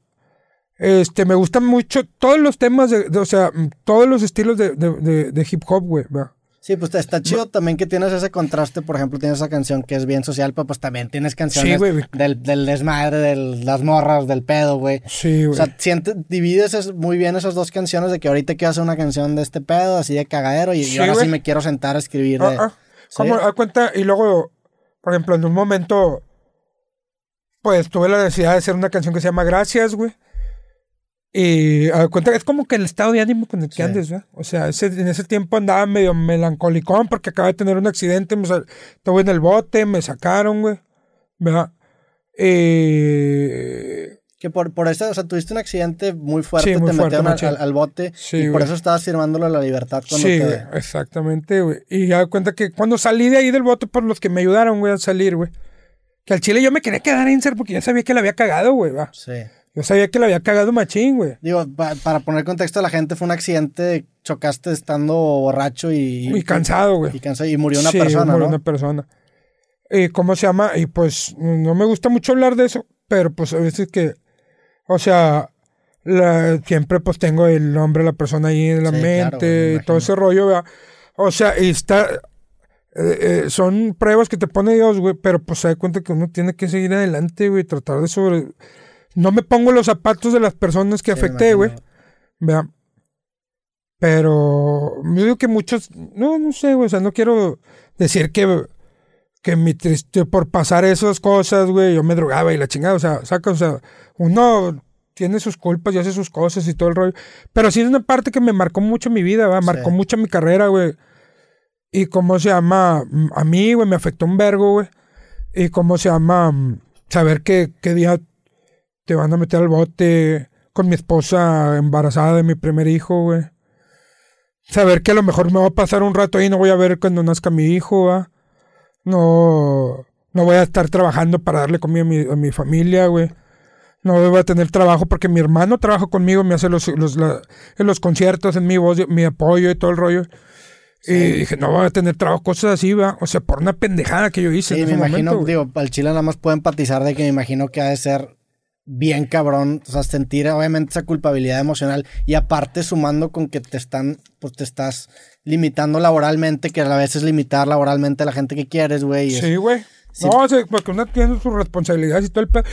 Este, me gustan mucho todos los temas, de, de- o sea, todos los estilos de, de, de- hip hop, güey. va. Sí, pues está chido también que tienes ese contraste. Por ejemplo, tienes esa canción que es bien social, pero pues también tienes canciones Sí, del, del desmadre, de las morras, del pedo, güey. Sí, O güey. sea, siente, divides es- muy bien esas dos canciones de que ahorita quiero hacer una canción de este pedo, así de cagadero, y, y Sí, ahora sí me quiero sentar a escribir. Ah, de- ah. Sí. ¿Cómo? Haz cuenta, y luego, por ejemplo, en un momento, pues tuve la necesidad de hacer una canción que se llama Gracias, güey. Y a cuenta es como que el estado de ánimo con el que Sí. andes, ¿verdad? O sea, ese- en ese tiempo andaba medio melancolicón porque acababa de tener un accidente, me estuve en el bote, me sacaron, güey. ¿Verdad? Eh, Que por, por eso, o sea, tuviste un accidente muy fuerte, Sí, muy te fuerte, metieron al, bote Sí, y por eso estabas firmándolo la libertad cuando sí, te... güey, exactamente, güey. Y ya cuenta que cuando salí de ahí del bote por los que me ayudaron, güey, a salir, güey. Que al chile yo me quería quedar en ser porque ya sabía que la había cagado, güey, va. Sí. Yo sabía que la había cagado machín, güey. Digo, pa- para poner contexto a la gente, fue un accidente, chocaste estando borracho y... Muy cansado, güey. Y, cansado, y murió una Sí, persona, murió ¿no? una persona. ¿Y cómo se llama? Y pues no me gusta mucho hablar de eso, pero pues a veces que, o sea, la- siempre pues tengo el nombre de la persona ahí en la Sí, mente y todo ese rollo, ¿verdad? O sea, y está, eh, eh, son pruebas que te pone Dios, güey, pero pues se da cuenta que uno tiene que seguir adelante, güey, tratar de sobre... No me pongo los zapatos de las personas que Sí, afecté, güey. ¿verdad? Pero yo digo que muchos, no, no sé, güey, o sea, no quiero decir que, que mi triste por pasar esas cosas, güey, yo me drogaba y la chingada, o sea, saca, o sea, uno tiene sus culpas y hace sus cosas y todo el rollo, pero sí es una parte que me marcó mucho mi vida, ¿va? marcó Sí. mucho mi carrera, güey, y cómo se llama, Mm, a mí, güey, me afectó un vergo, güey, y cómo se llama, Mm, saber que, qué día te van a meter al bote con mi esposa embarazada de mi primer hijo, güey. Saber que a lo mejor me va a pasar un rato ahí no voy a ver cuando nazca mi hijo, ¿va? No, no voy a estar trabajando para darle comida a mi, a mi familia, güey. No voy a tener trabajo porque mi hermano trabaja conmigo, me hace los, los, la- los conciertos, en mi voz, mi apoyo y todo el rollo. Y dije, no voy a tener trabajo, cosas así, va. O sea, por una pendejada que yo hice Sí, en me ese imagino, momento, digo, al chile nada más puedo empatizar de que me imagino que ha de ser bien cabrón, o sea, sentir obviamente esa culpabilidad emocional y aparte sumando con que te están, pues te estás limitando laboralmente, que a la vez es limitar laboralmente a la gente que quieres, güey. Sí, güey. Sí. No, o sea, porque uno tiene sus responsabilidades y todo el pedo.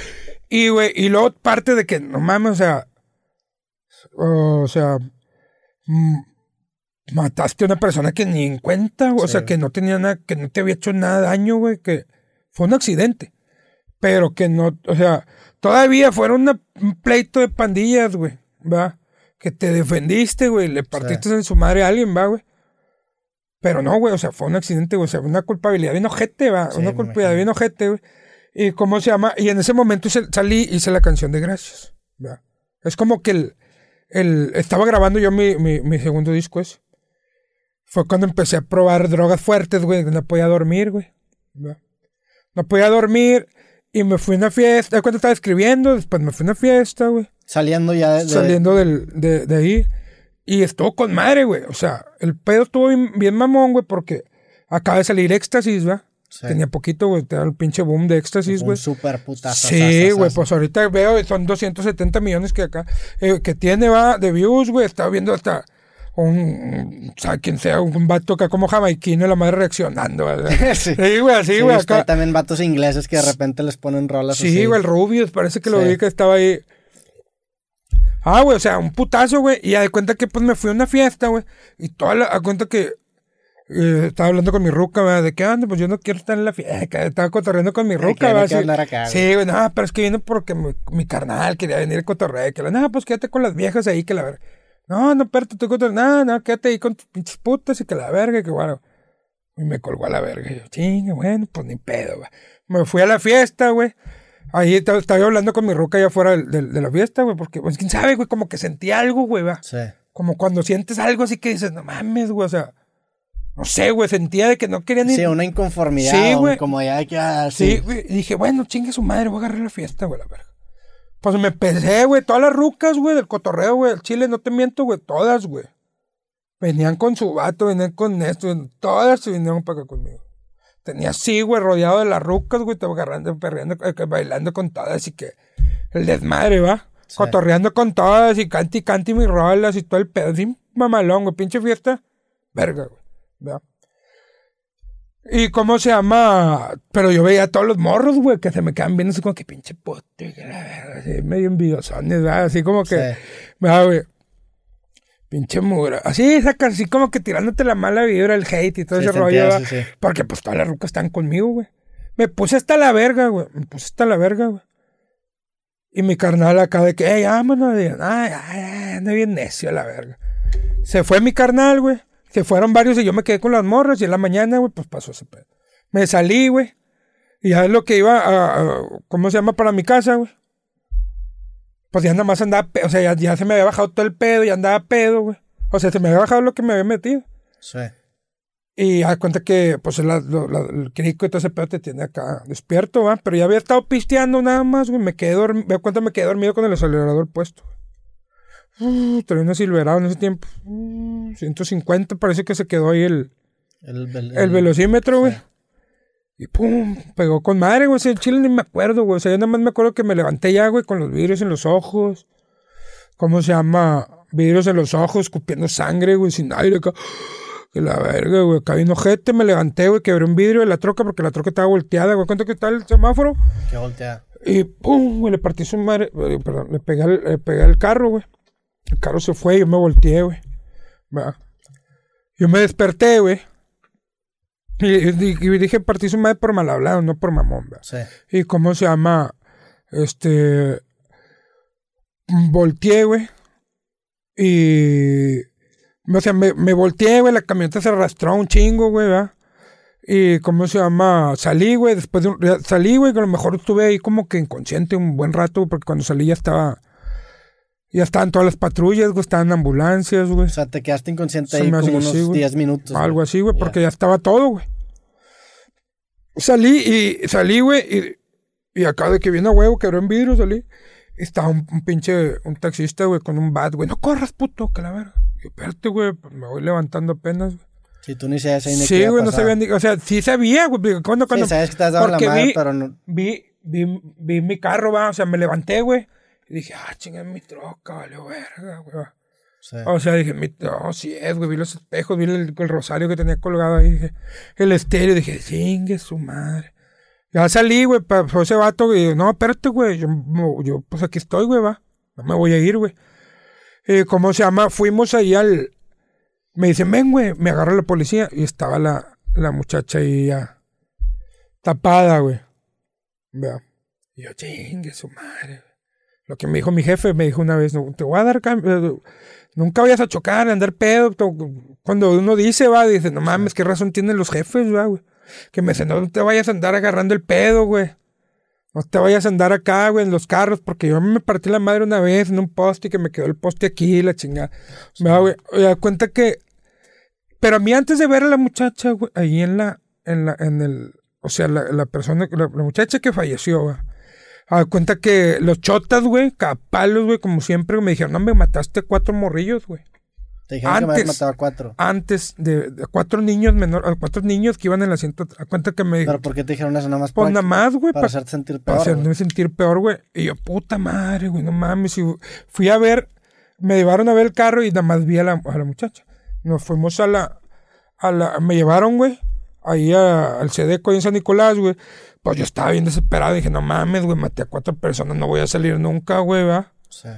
Y, güey, y luego parte de que, no mames, o sea, o sea, mm, mataste a una persona que ni en cuenta, o Sí. sea, que no tenía nada, que no te había hecho nada daño, güey, que fue un accidente. Pero que no, o sea, todavía fueron una- un pleito de pandillas, güey, ¿va? Que te defendiste, güey, le partiste en su madre a alguien, ¿va, güey? Pero no, güey, o sea, fue un accidente, güey, o sea, una culpabilidad bien ojete, va, Sí, una culpabilidad bien ojete, güey. Y cómo se llama, y en ese momento salí, hice la canción de Gracias, ¿va? Es como que el, el, estaba grabando yo mi, mi, mi segundo disco ese. Fue cuando empecé a probar drogas fuertes, güey, no podía dormir, güey. No podía dormir y me fui a una fiesta, de cuando estaba escribiendo, después me fui a una fiesta, güey Saliendo ya de... saliendo del, de, de ahí. Y estuvo con madre, güey. O sea, el pedo estuvo bien, bien mamón, güey, porque acaba de salir éxtasis, ¿va? Sí. Tenía poquito, güey. Te da el pinche boom de éxtasis, un güey. super putazo. Sí, güey, pues ahorita veo, son 270 millones que acá, eh, que tiene, va, de views, güey. Estaba viendo hasta un, o sea, quien sea, un vato acá como jamaiquino, la madre reaccionando, ¿verdad? sí. Sí, güey, así, Sí, güey, acá. también vatos ingleses que de repente les ponen rolas Sí, güey, el Rubius, parece que lo Sí. vi que estaba ahí. Ah, güey, o sea, un putazo, güey. Y ya de cuenta que pues me fui a una fiesta, güey. Y toda la, a cuenta que eh, estaba hablando con mi ruca, güey, de qué onda, pues yo no quiero estar en la fiesta. Estaba cotorreando con mi ruca, acá, güey. Sí, güey, no, pero es que vino porque mi, mi carnal quería venir a cotorrear. Que la, no, pues quédate con las viejas ahí, que la verga. No, no, espérate, tú cotorreando. No, no, quédate ahí con tus pinches putas y que la verga, que bueno. Y me colgó a la verga. Y yo, chinga, bueno, pues ni pedo, güey. Me fui a la fiesta, güey. Ahí estaba, yo hablando con mi ruca allá afuera de, la fiesta, güey, porque, pues, quién sabe, güey, como que sentí algo, güey, va. Sí. Como cuando sientes algo así que dices, no mames, güey, o sea, no sé, güey, sentía de que no quería ni. Sí, una inconformidad. Sí, güey. Como ya que. ah, Sí, sí. güey. Y dije, bueno, chingue su madre, voy a agarrar la fiesta, güey, la verga. Pues me pesé, güey, todas las rucas, güey, del cotorreo, güey, el chile, no te miento, güey, todas, güey. Venían con su vato, venían con esto, todas se vinieron para acá conmigo. Tenía así, güey, rodeado de las rucas, güey, estaba agarrando, perreando, eh, bailando con todas y que el desmadre, va. Sí. Cotorreando con todas y canti canti mis rolas y todo el pedo, así mamalón, güey, pinche fiesta, verga, güey, ¿verdad? Y cómo se llama, pero yo veía a todos los morros, güey, que se me quedan viendo así como que pinche puto, así medio envidiosones, ¿verdad? Así como que, Sí. ¿verdad, güey? Pinche mura. Así, saca, así como que tirándote la mala vibra, el hate y todo Sí, ese rollo. entiendo, ¿verdad? sí, sí. Porque pues todas las rucas están conmigo, güey. Me puse hasta la verga, güey. Me puse hasta la verga, güey. Y mi carnal acá de que, hey, vámonos. ay, ay, anda bien necio la verga. Se fue mi carnal, güey. Se fueron varios y yo me quedé con las morras. Y en la mañana, güey, pues pasó ese pedo. Me salí, güey. Y ya es lo que iba a, ¿Cómo se llama? Para mi casa, güey. Pues ya nada más andaba. O sea, ya, ya se me había bajado todo el pedo. Ya andaba pedo, güey. O sea, se me había bajado lo que me había metido. Sí. Y a cuenta que, pues, el, el crico y todo ese pedo te tiene acá despierto, ¿va? Pero ya había estado pisteando nada más, güey. Me quedé dormido. Me cuenta, me quedé dormido con el acelerador puesto. Uh, traía una Silverado en ese tiempo. 150, parece que se quedó ahí el, el, el, velocímetro, güey. Y pum, pegó con madre, güey. En Chile ni me acuerdo, güey. O sea, yo nada más me acuerdo que me levanté ya, güey, con los vidrios en los ojos. ¿Cómo se llama? Vidrios en los ojos, escupiendo sangre, güey, sin aire acá. Que la verga, güey. Acá vino gente, me levanté, güey, quebré un vidrio de la troca porque la troca estaba volteada, güey. ¿Cuánto que está el semáforo? Que voltea. Y pum, güey, le partí su madre. Eh, perdón, le pegué, le pegué el carro, güey. El carro se fue yo me volteé, güey. Yo me desperté, güey. Y, dije, partí su madre por mal hablado, no por mamón, ¿verdad? Sí. Y cómo se llama, este, volteé, güey. Y, o sea, me, me volteé, güey, la camioneta se arrastró un chingo, güey, ¿verdad? Y, ¿cómo se llama? Salí, güey, después de un, salí, güey, que a lo mejor estuve ahí como que inconsciente un buen rato, porque cuando salí ya estaba ya estaban todas las patrullas, güey, estaban ambulancias, güey. O sea, te quedaste inconsciente ahí como unos 10 minutos. Algo así, güey, porque ya estaba todo, güey. Salí y salí, güey, y, y, acá de que viene a huevo, quebró en vidrio, salí. Y estaba un, pinche, un taxista, güey, con un bat, güey. No corras, puto, que la verga. Y espérate, güey, pues me voy levantando apenas, güey. Si tú ni sabías ahí ni Sí, güey, no sabía ni. O sea, sí sabía, güey. Cuando, cuando, sí, sabes que estás dando la madre, pero no. Vi, vi, vi mi carro, va. O sea, me levanté, güey. Y dije, ah, chinga, mi troca, vale, verga, güey. O sea, dije, mi, no, sí es, güey, vi los espejos, vi el, rosario que tenía colgado ahí, dije, el estéreo, dije, chingue su madre. Ya salí, güey, para ese vato, y no, espérate, güey, yo, yo, pues aquí estoy, güey, va, no me voy a ir, güey. Eh, ¿Cómo se llama? Fuimos ahí al, me dicen, ven, güey, me agarra la policía, y estaba la, la muchacha ahí ya, tapada, güey, vea. Y yo, chingue su madre, lo que me dijo mi jefe, me dijo una vez, no, te voy a dar eh, nunca vayas a chocar, a andar pedo. Cuando uno dice, va, dice, no mames, ¿qué razón tienen los jefes, va, güey? Que me dicen, no te vayas a andar agarrando el pedo, güey. No te vayas a andar acá, güey, en los carros, porque yo me partí la madre una vez en un poste y que me quedó el poste aquí, la chingada. Me da, güey, da cuenta que. Pero a mí antes de ver a la muchacha, güey, ahí en la, en la, en el, o sea, la, la persona, la, la muchacha que falleció, güey a cuenta que los chotas, güey, capalos, güey, como siempre, me dijeron, no, me mataste cuatro morrillos, güey. Te dijeron antes, que me matado a cuatro. Antes de, cuatro niños menor, cuatro niños que iban en el asiento, a cuenta que me... ¿Pero por qué te dijeron eso nada más? Pues nada más, güey. Para, hacerte sentir peor. Para hacerme sentir peor, güey. Y yo, puta madre, güey, no mames. Y fui a ver, me llevaron a ver el carro y nada más vi a la, a la muchacha. Nos fuimos a la, a la, me llevaron, güey, ahí al Sedeco, ahí en San Nicolás, güey. Pues yo estaba bien desesperado. Dije, no mames, güey, maté a cuatro personas, no voy a salir nunca, güey, va.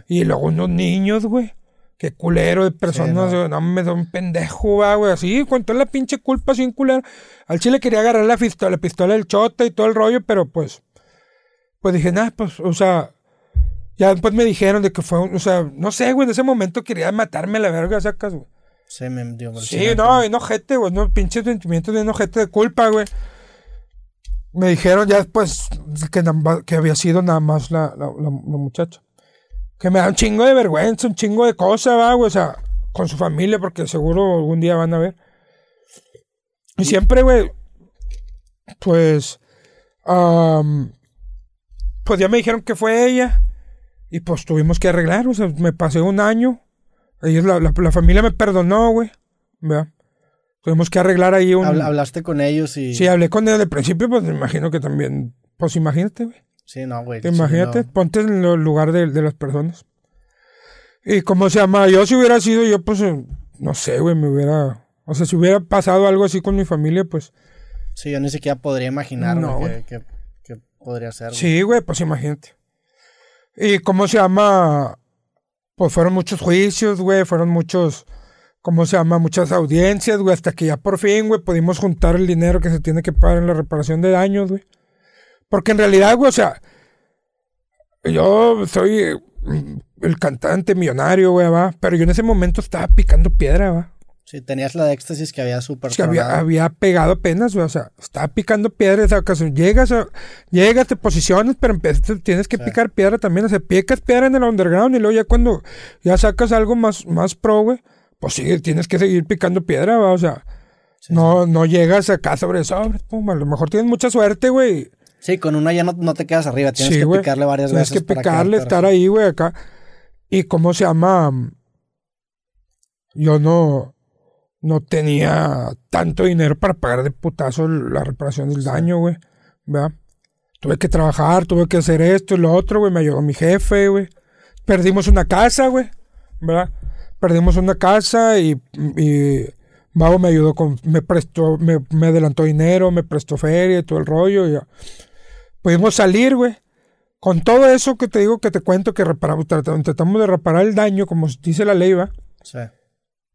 Y luego unos niños, güey. Qué culero de personas, no. no me da un pendejo, va, güey. Así, con toda la pinche culpa, sin culero. Al chile quería agarrar la pistola, la pistola del chota y todo el rollo, pero pues. Pues dije, nada, pues, o sea. Ya después me dijeron de que fue, o sea, no sé, güey, en ese momento quería matarme a la verga, sacas, güey. Sí, me dio Sí, no, enojete, güey, no, pinche sentimiento de enojete de culpa, güey me dijeron ya después que, que había sido nada más la, la, muchacha. Que me da un chingo de vergüenza, un chingo de cosas, va, güey. O sea, con su familia, porque seguro algún día van a ver. Y siempre, güey, pues, pues ya me dijeron que fue ella. Y pues tuvimos que arreglar, o sea, me pasé un año. Ellos, la, la, la familia me perdonó, güey. ¿verdad? Tuvimos que arreglar ahí un... Hablaste con ellos y... Sí, hablé con ellos de principio, pues me imagino que también... Pues imagínate, güey. Sí, no, güey. Imagínate, ponte en el lugar de, las personas. Y cómo se llama, yo si hubiera sido yo, pues, eh, no sé, güey, me hubiera... O sea, si hubiera pasado algo así con mi familia, pues... Sí, yo ni siquiera podría imaginar que, que, podría ser. Sí, güey, pues imagínate. Y cómo se llama... Pues fueron muchos juicios, güey, fueron muchos ¿cómo se llama? Muchas audiencias, güey, hasta que ya por fin, güey, pudimos juntar el dinero que se tiene que pagar en la reparación de daños, güey. Porque en realidad, güey, o sea, yo soy mm, el cantante millonario, güey, va. Pero yo en ese momento estaba picando piedra, va. Sí, tenías la de éxtasis que había súper que había, pegado apenas, güey. O sea, estaba picando piedra. O sea, que llegas, a- llegas, te posicionas, pero tienes que Sí. picar piedra también. O sea, picas piedra en el underground y luego ya cuando ya sacas algo más, más pro, güey, pues sí, tienes que seguir picando piedra, va. O sea, no, no llegas acá sobre sobre, pum, a lo mejor tienes mucha suerte, güey. Sí, con una ya no, no te quedas arriba, tienes Sí, que güey. picarle varias Tienes veces. que para picarle, estar ahí, güey, acá. ¿Y cómo se llama? Yo no, no tenía tanto dinero para pagar de putazo la reparación del daño, güey. ¿Verdad? Tuve que trabajar, tuve que hacer esto y lo otro, güey. Me ayudó mi jefe, güey. Perdimos una casa, güey. ¿Verdad? Perdimos una casa y, y me ayudó con, me prestó, me, me adelantó dinero, me prestó feria y todo el rollo. Y ya. Pudimos salir, güey. Con todo eso que te digo, que te cuento, que reparamos, tratamos, tratamos de reparar el daño, como dice la ley, va. Sí.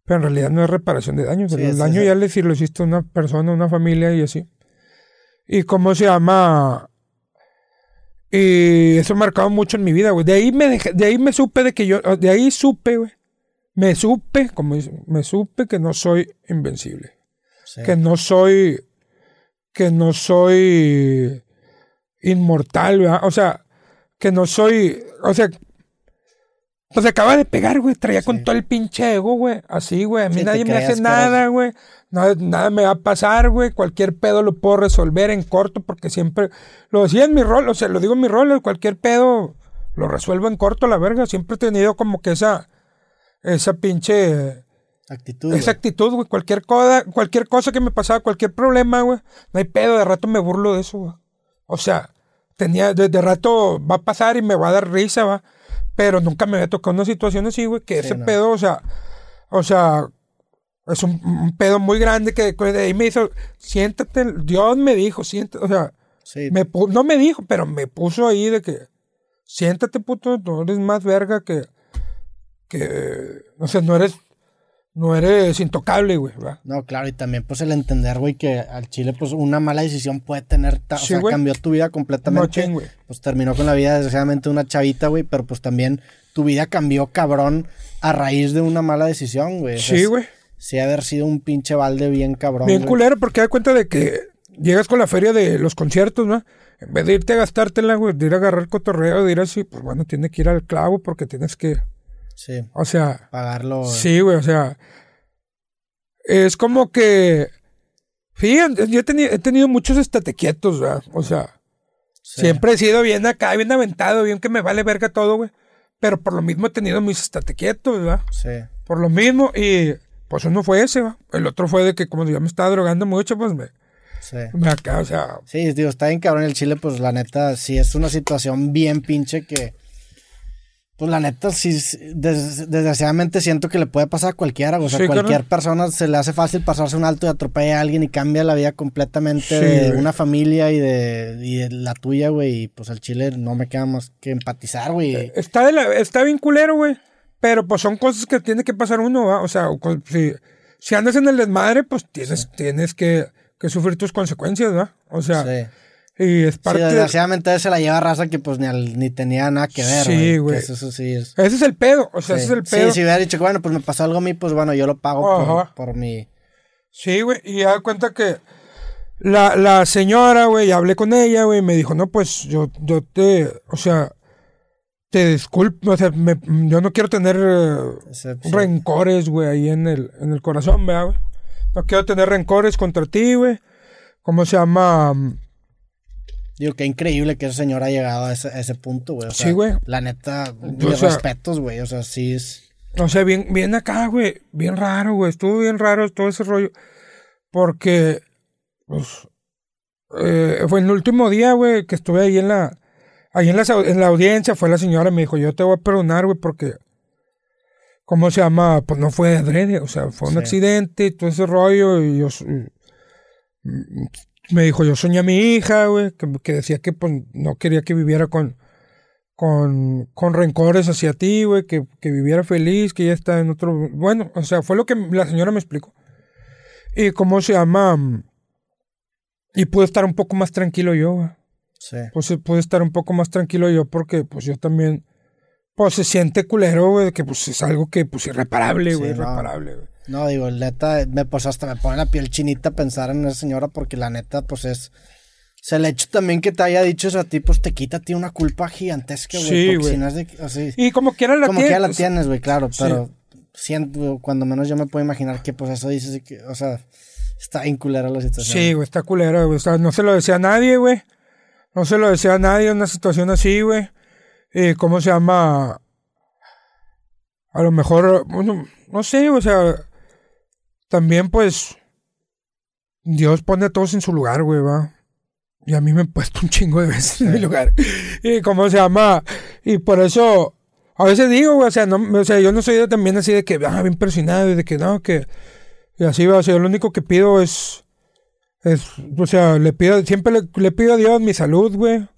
Pero en realidad no es reparación de daños. Sí, el sí, daño sí. ya le si lo hiciste a una persona, a una familia y así. ¿Y cómo se llama? Y eso marcado mucho en mi vida, güey. De ahí me dejé- de ahí me supe de que yo, de ahí supe, güey. Me supe, como me supe que no soy invencible. sí. Que no soy, que no soy inmortal, ¿verdad? O sea, que no soy, o sea, pues acaba de pegar, güey. Traía con todo el pinche ego, güey. Así, güey. A mí Sí, nadie me hace nada, güey. Nada, nada me va a pasar, güey. Cualquier pedo lo puedo resolver en corto porque siempre lo decía en mi rol, o sea, lo digo en mi rol, cualquier pedo lo resuelvo en corto, la verga. Siempre he tenido como que esa, esa pinche Actitud. esa güey. actitud, güey. Cualquier cosa, cualquier cosa que me pasaba, cualquier problema, güey. No hay pedo, de rato me burlo de eso, güey. O sea, tenía, de, de rato va a pasar y me va a dar risa, va. Pero nunca me había tocado una situación así, güey, que Sí, ese no. pedo, o sea, o sea, es un, un pedo muy grande que de ahí me hizo, siéntate, Dios me dijo, siéntate, o sea, Sí, me no me dijo, pero me puso ahí de que siéntate, puto, no eres más verga que, que, o sea, no eres, no eres intocable, güey, ¿verdad? No, claro, y también pues el entender, güey, que al Chile pues una mala decisión puede tener, Sí, o sea, güey. cambió tu vida completamente. Machín, güey. Pues terminó con la vida desgraciadamente de una chavita, güey, pero pues también tu vida cambió cabrón a raíz de una mala decisión, güey. O sea, Sí, güey. Sí, haber sido un pinche balde bien cabrón. Bien güey. culero porque da cuenta de que llegas con la feria de los conciertos, ¿no? En vez de irte a gastártela, güey, de ir a agarrar cotorreo, de ir así, pues bueno, tienes que ir al clavo porque tienes que, Sí, o sea, pagarlo. sí, güey, o sea, es como que, fíjate, yo he tenido, he tenido muchos estatequietos, ¿verdad? O sea, sí. siempre he sido bien acá, bien aventado, bien que me vale verga todo, güey. Pero por lo mismo he tenido mis estatequietos, ¿verdad? Sí. Por lo mismo, y pues uno fue ese, ¿va? El otro fue de que como yo me estaba drogando mucho, pues me, Sí. me acá, o sea, Sí, digo, está bien cabrón el Chile, pues la neta, sí es una situación bien pinche que. Pues la neta, sí, des- desgraciadamente siento que le puede pasar a cualquiera. O sea, Sí, cualquier persona se le hace fácil pasarse un alto y atropella a alguien y cambia la vida completamente Sí, de güey. una familia y de, y de la tuya, güey. Y pues al Chile no me queda más que empatizar, güey. está, de la, está bien culero, güey. Pero pues son cosas que tiene que pasar uno, ¿va? O sea, si, si andas en el desmadre, pues tienes, tienes que, que sufrir tus consecuencias, ¿va? O sea, Sí. Y es Sí, parte... desgraciadamente se la lleva raza que pues ni, al- ni tenía nada que ver, Sí, güey. Eso, eso sí es. ese es el pedo, o sea, Sí. ese es el Sí, pedo. si hubiera dicho que bueno, pues me pasó algo a mí, pues bueno, yo lo pago por, por mi. Sí, güey, y ya da cuenta que la, la señora, güey, hablé con ella, güey, y me dijo, no, pues yo, yo te, o sea, te disculpo, o sea, me- yo no quiero tener sí. rencores, güey, ahí en el, en el corazón, ¿verdad, güey? No quiero tener rencores contra ti, güey. ¿Cómo se llama? Digo, qué increíble que esa señora ha llegado a ese, a ese punto, güey. O sea, Sí, güey. La neta, Yo, mis o sea- respetos, güey. O sea, sí es. O sea, bien, bien acá, güey. Bien raro, güey. Estuvo bien raro todo ese rollo. Porque, pues, eh, fue el último día, güey, que estuve ahí en la, ahí en la, en la audiencia, fue la señora y me dijo, yo te voy a perdonar, güey, porque, ¿cómo se llama? Pues no fue adrede, o sea, fue un Sí. accidente y todo ese rollo y yo, me dijo, yo soñé a mi hija, güey, que, que decía que pues, no quería que viviera con, con, con rencores hacia ti, güey, que, que viviera feliz, que ya está en otro... Bueno, o sea, fue lo que la señora me explicó. Y cómo se llama... Y pude estar un poco más tranquilo yo, güey. Sí. pues pude estar un poco más tranquilo yo porque pues yo también, pues se siente culero, güey, que pues es algo que pues irreparable, güey, Sí, irreparable, güey. No, digo, neta, me, pues hasta me pone la piel chinita pensar en esa señora porque la neta, pues es... O sea, el hecho también que te haya dicho eso a ti, pues te quita a ti una culpa gigantesca, güey. Sí, güey. Si no Y como quiera la como que ya la tienes. tienes, güey, claro, Sí. pero siento, cuando menos yo me puedo imaginar que pues eso dices, que, o sea, está inculera la situación. Sí, güey, está culera, güey. O sea, no se lo decía a nadie, güey. No se lo decía a nadie una situación así, güey. Eh, ¿Cómo se llama? A lo mejor, bueno, no sé, o sea, también pues Dios pone a todos en su lugar, güey, va. Y a mí me he puesto un chingo de veces en mi lugar. Y cómo se llama, y por eso, a veces digo, güey, o sea, no, o sea, yo no soy de- también así de que, ah, bien presionado y de que no, que, y así va, o sea, yo lo único que pido es, es, o sea, le pido, siempre le, le pido a Dios mi salud, güey.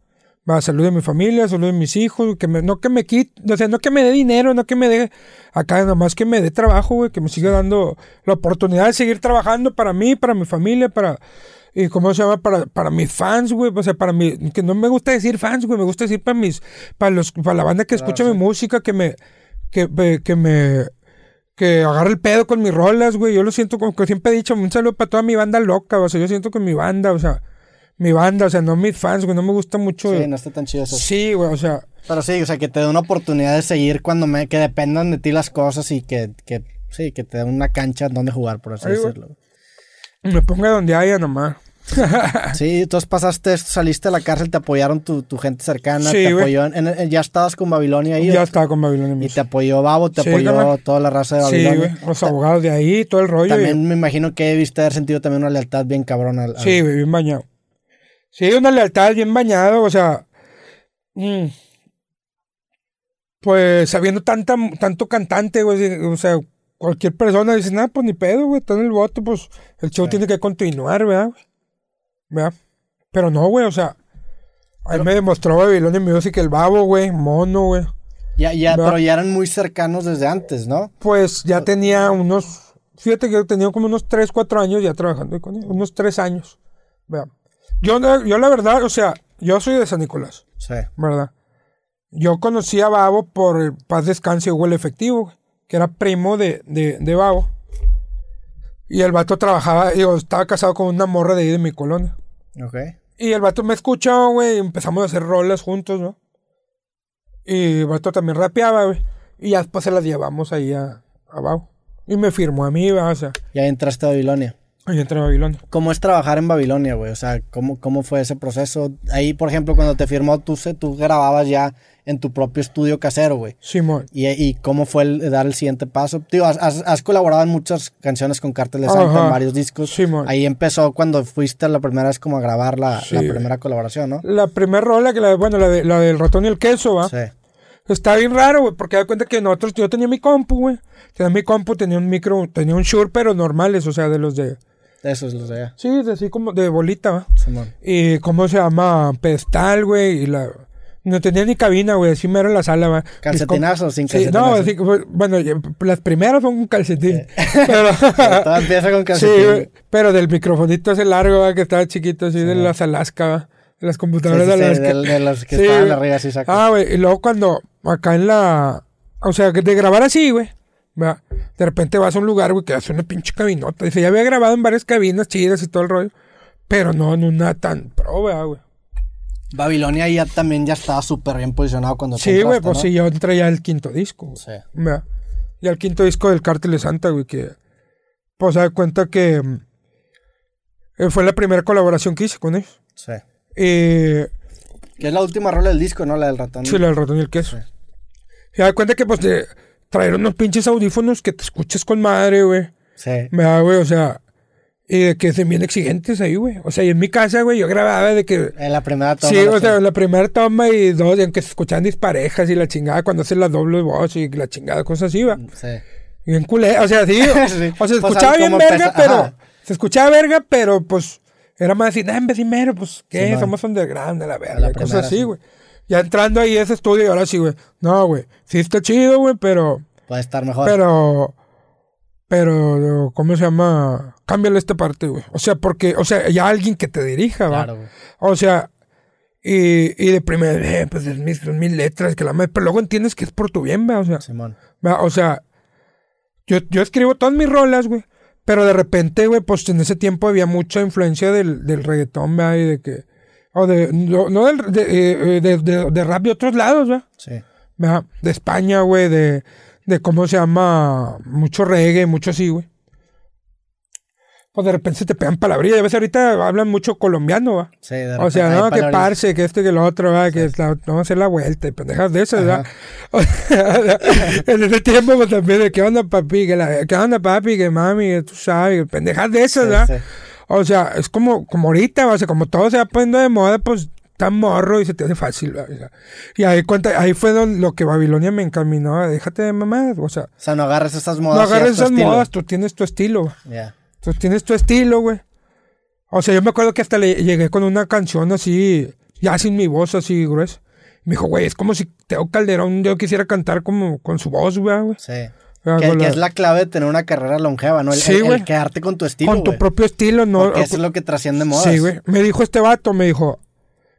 Va, salud de mi familia, salud de mis hijos, que me, no que me quite, o sea, no que me dé dinero, no que me dé acá, nomás que me dé trabajo, güey, que me siga dando la oportunidad de seguir trabajando para mí, para mi familia, para, y cómo se llama, para, para mis fans, güey, o sea, para mí, que no me gusta decir fans, güey, me gusta decir para mis, para los, para la banda que escucha mi música, que me, que, me- que me, que agarra el pedo con mis rolas, güey. Yo lo siento como que siempre he dicho, un saludo para toda mi banda loca, o sea, yo siento que mi banda, o sea, mi banda, o sea, no mis fans, güey, no me gusta mucho. Sí, no está tan chido eso. Sí, güey, o sea, Pero sí, o sea, que te dé una oportunidad de seguir cuando me, que dependan de ti las cosas y que, que sí, que te dé una cancha donde jugar, por así Ay, güey. decirlo. me ponga donde haya nomás. Sí, entonces pasaste, esto, saliste de la cárcel, te apoyaron tu, tu gente cercana, Sí, te güey. apoyó, en, en- ya estabas con Babilonia ahí. ya estaba con Babilonia Y Music. te apoyó Babo, te Sí, apoyó toda la raza de Sí, Babilonia. güey, los abogados de ahí, todo el rollo. También me imagino que debiste haber sentido también una lealtad bien cabrona. al- al- Sí, güey, bien bañado. Sí, una lealtad bien bañado, o sea. mm, pues sabiendo tanta, tanto cantante, güey, o sea, cualquier persona dice, nada, pues ni pedo, güey, está en el voto, pues el show Sí. tiene que continuar, ¿verdad? ¿Verdad? Pero no, güey, o sea, ahí me demostró Babilonia Music el babo, güey, mono, güey. Ya, ya, pero ya eran muy cercanos desde antes, ¿no? Pues ya tenía unos, fíjate que tenía como unos 3, 4 años ya trabajando con él, unos 3 años. Vea. Yo, yo la verdad, o sea, yo soy de San Nicolás, Sí. ¿verdad? Yo conocí a Babo por el Paz Descanse Hugo el Efectivo, que era primo de, de, de Babo. Y el vato trabajaba, digo, estaba casado con una morra de ahí de mi colonia. Ok. Y el vato me escuchó, güey, y empezamos a hacer rolas juntos, ¿no? Y el vato también rapeaba, güey. Y ya después se las llevamos ahí a, a Babo. Y me firmó a mí, ¿va? o sea, Ya entraste a Babilonia. Ahí entré a Babilonia. ¿Cómo es trabajar en Babilonia, güey? O sea, ¿cómo, ¿cómo fue ese proceso? Ahí, por ejemplo, cuando te firmó, tú, tú grababas ya en tu propio estudio casero, güey. Simón. ¿Y, y cómo fue el dar el siguiente paso? Digo, has, colaborado en muchas canciones con Cártel de Santa, en varios discos. Simón. Ahí empezó cuando fuiste la primera vez como a grabar la, Sí, primera colaboración, ¿no? La primera rola, que la, bueno, la, de- la del ratón y el queso, ¿va? Sí. Está bien raro, güey, porque da cuenta que nosotros, yo tenía mi compu, güey. Tenía mi compu, tenía un micro, tenía un Shure, pero normales, o sea, de los de... Eso es lo de allá. Sí, de así como de bolita, ¿va? Simón. Y cómo se llama, pedestal, güey, y la... No tenía ni cabina, güey, así mero en la sala, ¿va? Mis comp- ¿Calcetinazo o sin Sí, no, calcetinazo? así, que, bueno, las primeras son con calcetín. Pero, Todo empieza con sí, calcetín. güey, pero del microfonito ese largo, ¿va? que estaba chiquito, así de las Alaska, ¿va? de las Sí, computadoras sí, de sí, Alaska. de, de los que Sí, estaban güey. arriba, así. Ah, güey, y luego cuando acá en la. O sea, que de grabar así, güey. ¿Verdad? De repente vas a un lugar, güey, que hace una pinche cabinota. Dice, ya había grabado en varias cabinas chidas y todo el rollo. Pero no en una tan pro, ¿verdad, güey. Babilonia ya también ya estaba súper bien posicionado cuando Sí, güey, pues ¿no? sí, yo entré ya al quinto disco, güey. Sí. ¿verdad? Y al quinto disco del Cártel de Santa, güey, que. Pues se da cuenta que. eh, fue la primera colaboración que hice con ellos. Sí. Eh, Que es la última rola del disco, ¿no? La del ratón. Sí, la del ratón y el queso. Sí. Se da cuenta que, pues, de traer unos pinches audífonos que te escuches con madre, güey. Sí. Me da, güey, o sea, y de que son bien exigentes ahí, güey. O sea, y en mi casa, güey, yo grababa de que. En la primera toma. Sí, o sea, en la primera toma y dos, y aunque se escuchaban disparejas y la chingada, cuando haces la doble voz y la chingada, cosas así, va. Sí. Y Bien culé, o sea, sí. Sí. O sea, se Pues, escuchaba bien verga, pero. ajá. Se escuchaba verga, pero pues. Era más así, nah, en vez de mero, pues, ¿qué? Simón. Somos underground de la verga. la cosas primera, así, sí. Ya entrando ahí a ese estudio, y ahora sí, güey. No, güey. Sí está chido, güey, pero. Puede estar mejor. Pero. Pero, ¿cómo se llama? Cámbiale esta parte, güey. O sea, porque, o sea, ya alguien que te dirija, va. Claro, güey. O sea, Y, y de primer, eh, pues es mis, son mis letras, que la madre, pero luego entiendes que es por tu bien, ¿verdad? O sea, Simón. ¿verdad? o sea, yo, yo escribo todas mis rolas, güey. Pero de repente, güey, pues en ese tiempo había mucha influencia del, del reggaetón, ¿verdad? Y de que. O de. No, no del, de, eh, de, de- de rap de otros lados, ¿verdad? Sí. ¿verdad? De España, güey, de, de cómo se llama, mucho reggae, mucho así, güey. Pues de repente se te pegan palabrillas. A veces ahorita hablan mucho colombiano, ¿va? Sí, de O sea, repente no, que parce, que este, que lo otro, ¿va? Que la- vamos a hacer la vuelta y pendejas de esas, ¿verdad? O sea, en ese tiempo, pues también, de qué onda, papi, que la, qué onda, papi, que mami, tú sabes, pendejas de esas, Sí, ¿verdad? sí. O sea, es como, como ahorita, o sea, como todo se va poniendo de moda, pues tan morro y se te hace fácil. O sea, y ahí cuenta, ahí fue don- lo que Babilonia me encaminó déjate de mamá. O sea, O sea, no agarres esas modas. no agarres esas estilo. modas, tú tienes tu estilo. güey. Ya. Tú tienes tu estilo, güey. O sea, yo me acuerdo que hasta le llegué con una canción así, ya sin mi voz así gruesa. Me dijo, güey, es como si Teo Calderón yo quisiera cantar como con su voz, güey. güey. Sí. Que, es la clave de tener una carrera longeva, ¿no? El, Sí, el- el güey. quedarte con tu estilo, con tu propio estilo, ¿no? Porque eso es lo que trasciende modas. Sí, güey. Me dijo este vato, me dijo,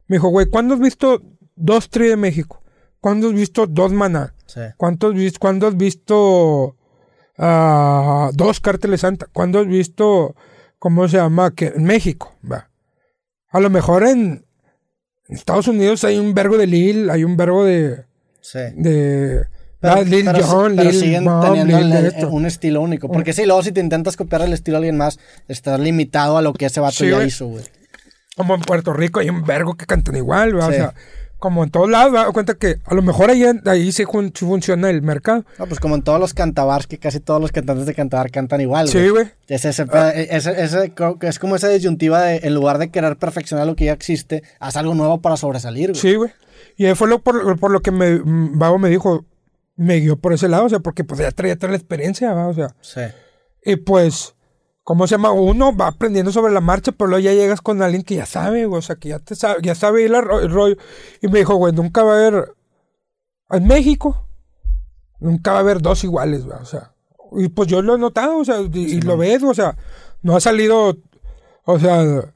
me dijo, güey, ¿cuándo has visto dos tri de México? ¿Cuándo has visto dos maná? Sí. ¿Cuánto has visto, ¿cuándo has visto ah, dos cárteles santa? ¿Cuándo has visto, cómo se llama? Que en México, va. A lo mejor en Estados Unidos hay un verbo de Lil, hay un verbo de, Sí. de Pero, ah, Lil pero- Jon, pero Lil siguen Bob, teniendo Lil el- un estilo único. Porque sí, luego si te intentas copiar el estilo de alguien más, estás limitado a lo que ese vato Sí, ya güey. hizo, güey. Como en Puerto Rico hay un vergo que cantan igual, ¿va? Sí. O sea, como en todos lados, ¿va? cuenta que a lo mejor ahí, ahí sí, fun- funciona el mercado. No, pues como en todos los cantabars, que casi todos los cantantes de cantabar cantan igual, Sí, güey. Es, ese, ese- ese- es como esa disyuntiva de, en lugar de querer perfeccionar lo que ya existe, haz algo nuevo para sobresalir, güey. Sí, güey. Y ahí fue lo, por, por lo que me, Babo me dijo, me guió por ese lado, o sea, porque pues ya traía toda la experiencia, ¿va? o sea. Sí. Y pues, ¿cómo se llama? Uno va aprendiendo sobre la marcha, pero luego ya llegas con alguien que ya sabe, o sea, que ya te sabe, ya sabe ir la ro- el rollo. Y me dijo, güey, nunca va a haber, en México, nunca va a haber dos iguales, ¿va? o sea. Y pues yo lo he notado, o sea, y, y lo ves, o sea, no ha salido, o sea,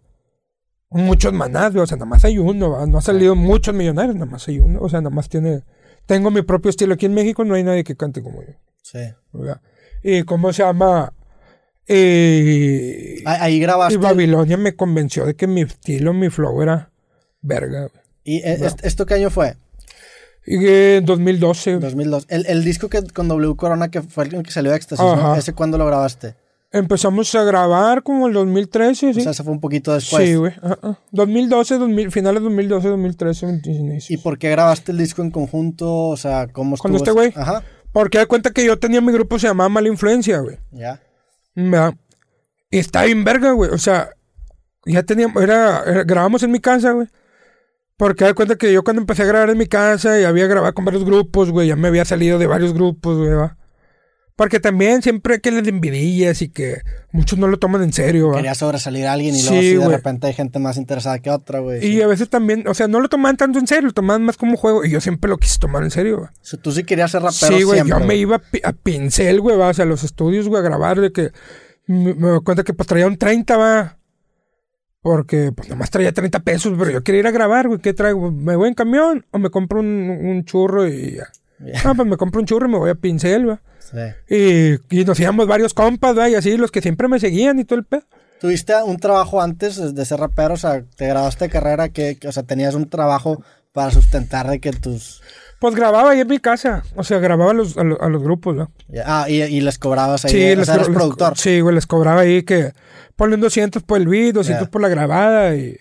muchos manás, o sea, nada más hay uno, ¿va? no ha salido muchos millonarios, nada más hay uno, o sea, nada más tiene, tengo mi propio estilo. Aquí en México no hay nadie que cante como yo. Sí. ¿verdad? Y cómo se llama. Y, Ahí, grabaste. y Babilonia me convenció de que mi estilo, mi flow era verga. ¿Y e- est- esto qué año fue? Y en 2012 2002. El, el disco que con W Corona, que fue el que salió de Éxtasis, ¿no? ¿Ese cuándo lo grabaste? Empezamos a grabar como el 2013, ¿sí? O sea, ese fue un poquito después. sí, güey. ah, ah. 2012, 2000, finales 2012, 2013, 2016. ¿Y por qué grabaste el disco en conjunto? O sea, ¿cómo estuvo? ¿Con este güey? Ajá. Porque da cuenta que yo tenía mi grupo, se llamaba Mala Influencia, güey. Ya. ¿verdad? Y está bien verga, güey. O sea, ya teníamos, era, era- grabamos en mi casa, güey. Porque da cuenta que yo cuando empecé a grabar en mi casa y había grabado con varios grupos, güey, ya me había salido de varios grupos, güey, ¿va? Porque también siempre hay que les envidillas y que muchos no lo toman en serio, ¿va? Quería sobresalir a alguien y Sí, luego si de güey. repente hay gente más interesada que otra, güey. Y sí. a veces también, o sea, no lo tomaban tanto en serio, lo tomaban más como juego. Y yo siempre lo quise tomar en serio, güey. O sea, tú sí querías ser rapero Sí, güey, yo me güey. iba a, pi- a pincel, güey, va, o sea, a los estudios, güey, a grabar, de que me, me doy cuenta que pues traía un 30, va. Porque pues nomás traía 30 pesos, pero yo quería ir a grabar, güey, ¿qué traigo? ¿Me voy en camión o me compro un, un churro y ya? Ya. No, pues me compro un churro y me voy a pincel, va. Sí. Y, y nos íbamos varios compas, y así, los que siempre me seguían y todo el pedo. ¿Tuviste un trabajo antes de ser rapero? O sea, te grabaste de carrera, que, o sea, tenías un trabajo para sustentar de que tus... Pues grababa ahí en mi casa, o sea, grababa a los, a los, a los grupos, ¿no? Ah, y, y les cobrabas ahí. Sí, o les, sea, eres les productor. Sí, güey, les cobraba ahí que ponen 200 por el beat, 200 Ya. por la grabada y,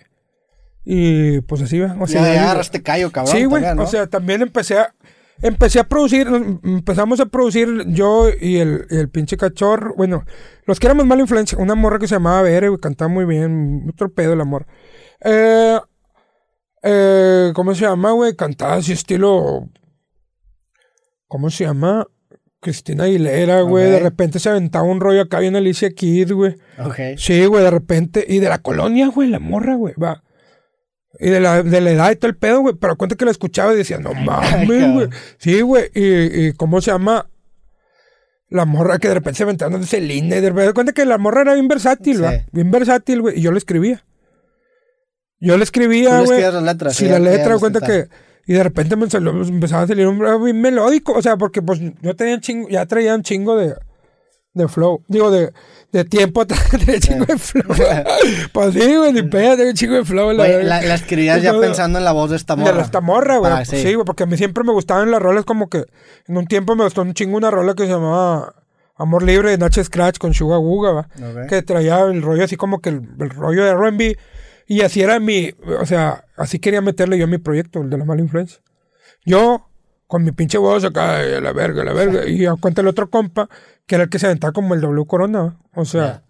y pues así, va. O sea, ya agarraste callo, cabrón. sí, güey, o sea, también empecé a, empecé a producir, nos- empezamos a producir yo y el, y el pinche cachorro, bueno, los que éramos mala influencia, una morra que se llamaba Bere, cantaba muy bien, otro pedo el amor. Eh, eh, ¿Cómo se llama, güey? Cantaba así estilo, ¿cómo se llama? Cristina Aguilera, güey, de repente se aventaba un rollo acá bien Alicia Kid, güey. Ok. Sí, güey, de repente. Y de la colonia, güey, la morra, güey, va. Y de la, de la edad y todo el pedo, güey. Pero cuenta que la escuchaba y decía, no mames, güey. Sí, güey. Y, y cómo se llama. La morra que de repente se aventaba de Celina. Y de repente cuenta que la morra era bien versátil, Sí. va. Bien versátil, güey. Y yo lo escribía. Yo le escribía, le güey. escribías las letras, Sí, la letra, cuenta que. Y de repente me, salió- me empezaba a salir un bravo bien melódico. O sea, porque pues yo tenía un chingo, ya traía un chingo de, de flow. Digo, de, de tiempo atrás tenía chingo de flow. pues sí, güey, ni pedo, tenía chingo de flow. Güey, la, la escribías ya pensando en la voz de esta de morra. la esta morra, güey. Ah, sí, sí. güey, porque a mí siempre me gustaban las rolas como que... En un tiempo me gustó un chingo una rola que se llamaba Amor Libre de Nacho Scratch con Suga Wuga, ¿va? Ok. Que traía el rollo así como que el, el rollo de R&B. Y así era mi... O sea, así quería meterle yo a mi proyecto, el de la mala influencia. Yo, con mi pinche voz acá, la verga, la verga. Y a cuenta el otro compa, que era el que se aventaba como el W Corona, ¿va? O sea, Ya.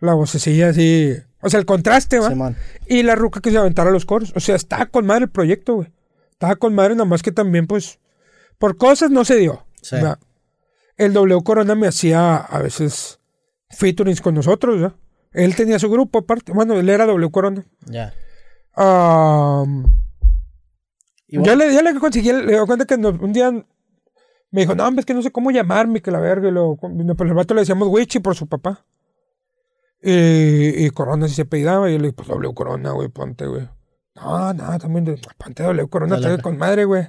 la vocecilla así... O sea, el contraste, ¿va? Y la ruca que se aventara los coros. O sea, estaba con madre el proyecto, güey. Estaba con madre, nada más que también, pues, por cosas no se dio. Sí. El W Corona me hacía a veces featurings con nosotros, ¿verdad? Él tenía su grupo aparte. Bueno, él era W Corona. Ya. Am, Igual- ya, le, ya le conseguí, le doy cuenta que un día me dijo, no, hombre, es que no sé cómo llamarme, que la verga. Y luego, pues el vato le decíamos Wichi por su papá. Y, y Corona sí se pedaba. Y yo le dije, pues W Corona, güey, ponte, güey. No, no, también, de- ponte W Corona, Dale. te con madre, güey.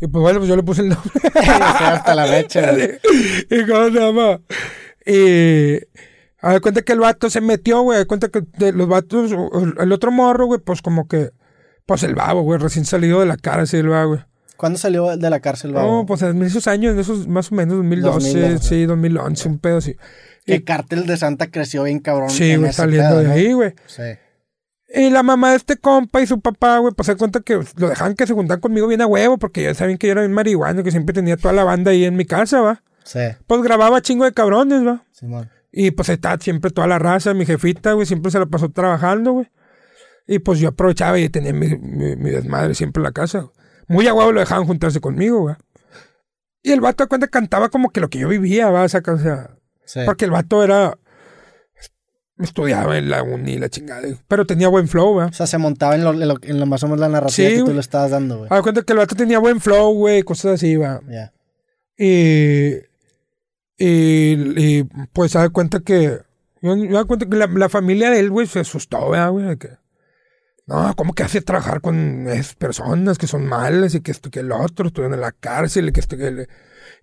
Y pues bueno, pues yo le puse el nombre. Hasta la fecha. ¿Y cómo se llama? Y. A ver, cuenta que el vato se metió, güey. Cuenta que de los vatos, el- otro morro, güey, pues como que. Pues el babo, güey, recién salido de la cárcel, el babo, güey. ¿Cuándo salió de la cárcel? No, pues en esos años, en esos más o menos 2012, 2012. sí, 2011, un pedo así. Que Y- Cártel de Santa creció bien cabrón. sí, güey, saliendo pedo, de ahí, güey. Sí. Y la mamá de este compa y su papá, güey, pues se cuenta que lo dejaban que se juntaran conmigo bien a huevo, porque ya saben que yo era bien marihuano, que siempre tenía toda la banda ahí en mi casa, va. Sí. Pues grababa chingo de cabrones, va. Simón. Y pues está siempre toda la raza, mi jefita, güey, siempre se la pasó trabajando, güey. Y pues yo aprovechaba y tenía mi, mi- mi desmadre siempre en la casa. güey. Muy a huevo lo dejaban juntarse conmigo, güey. Y el vato de cuenta cantaba como que lo que yo vivía, va, o sea, o sea, Sí. porque el vato era. Estudiaba en la uni, la chingada. Pero tenía buen flow, güey. O sea, se montaba en lo, en lo- en lo más o menos la narrativa Sí, que tú le estabas dando, güey. A cuenta que el vato tenía buen flow, güey, cosas así, va. Ya. Y, y, y, pues se da cuenta que. Yo me da cuenta que la, la familia de él, güey, se asustó, ¿verdad, güey? de que, no, ¿cómo que hace trabajar con esas personas que son malas y que esto que el otro estuvieron en la cárcel y que esto que. el-".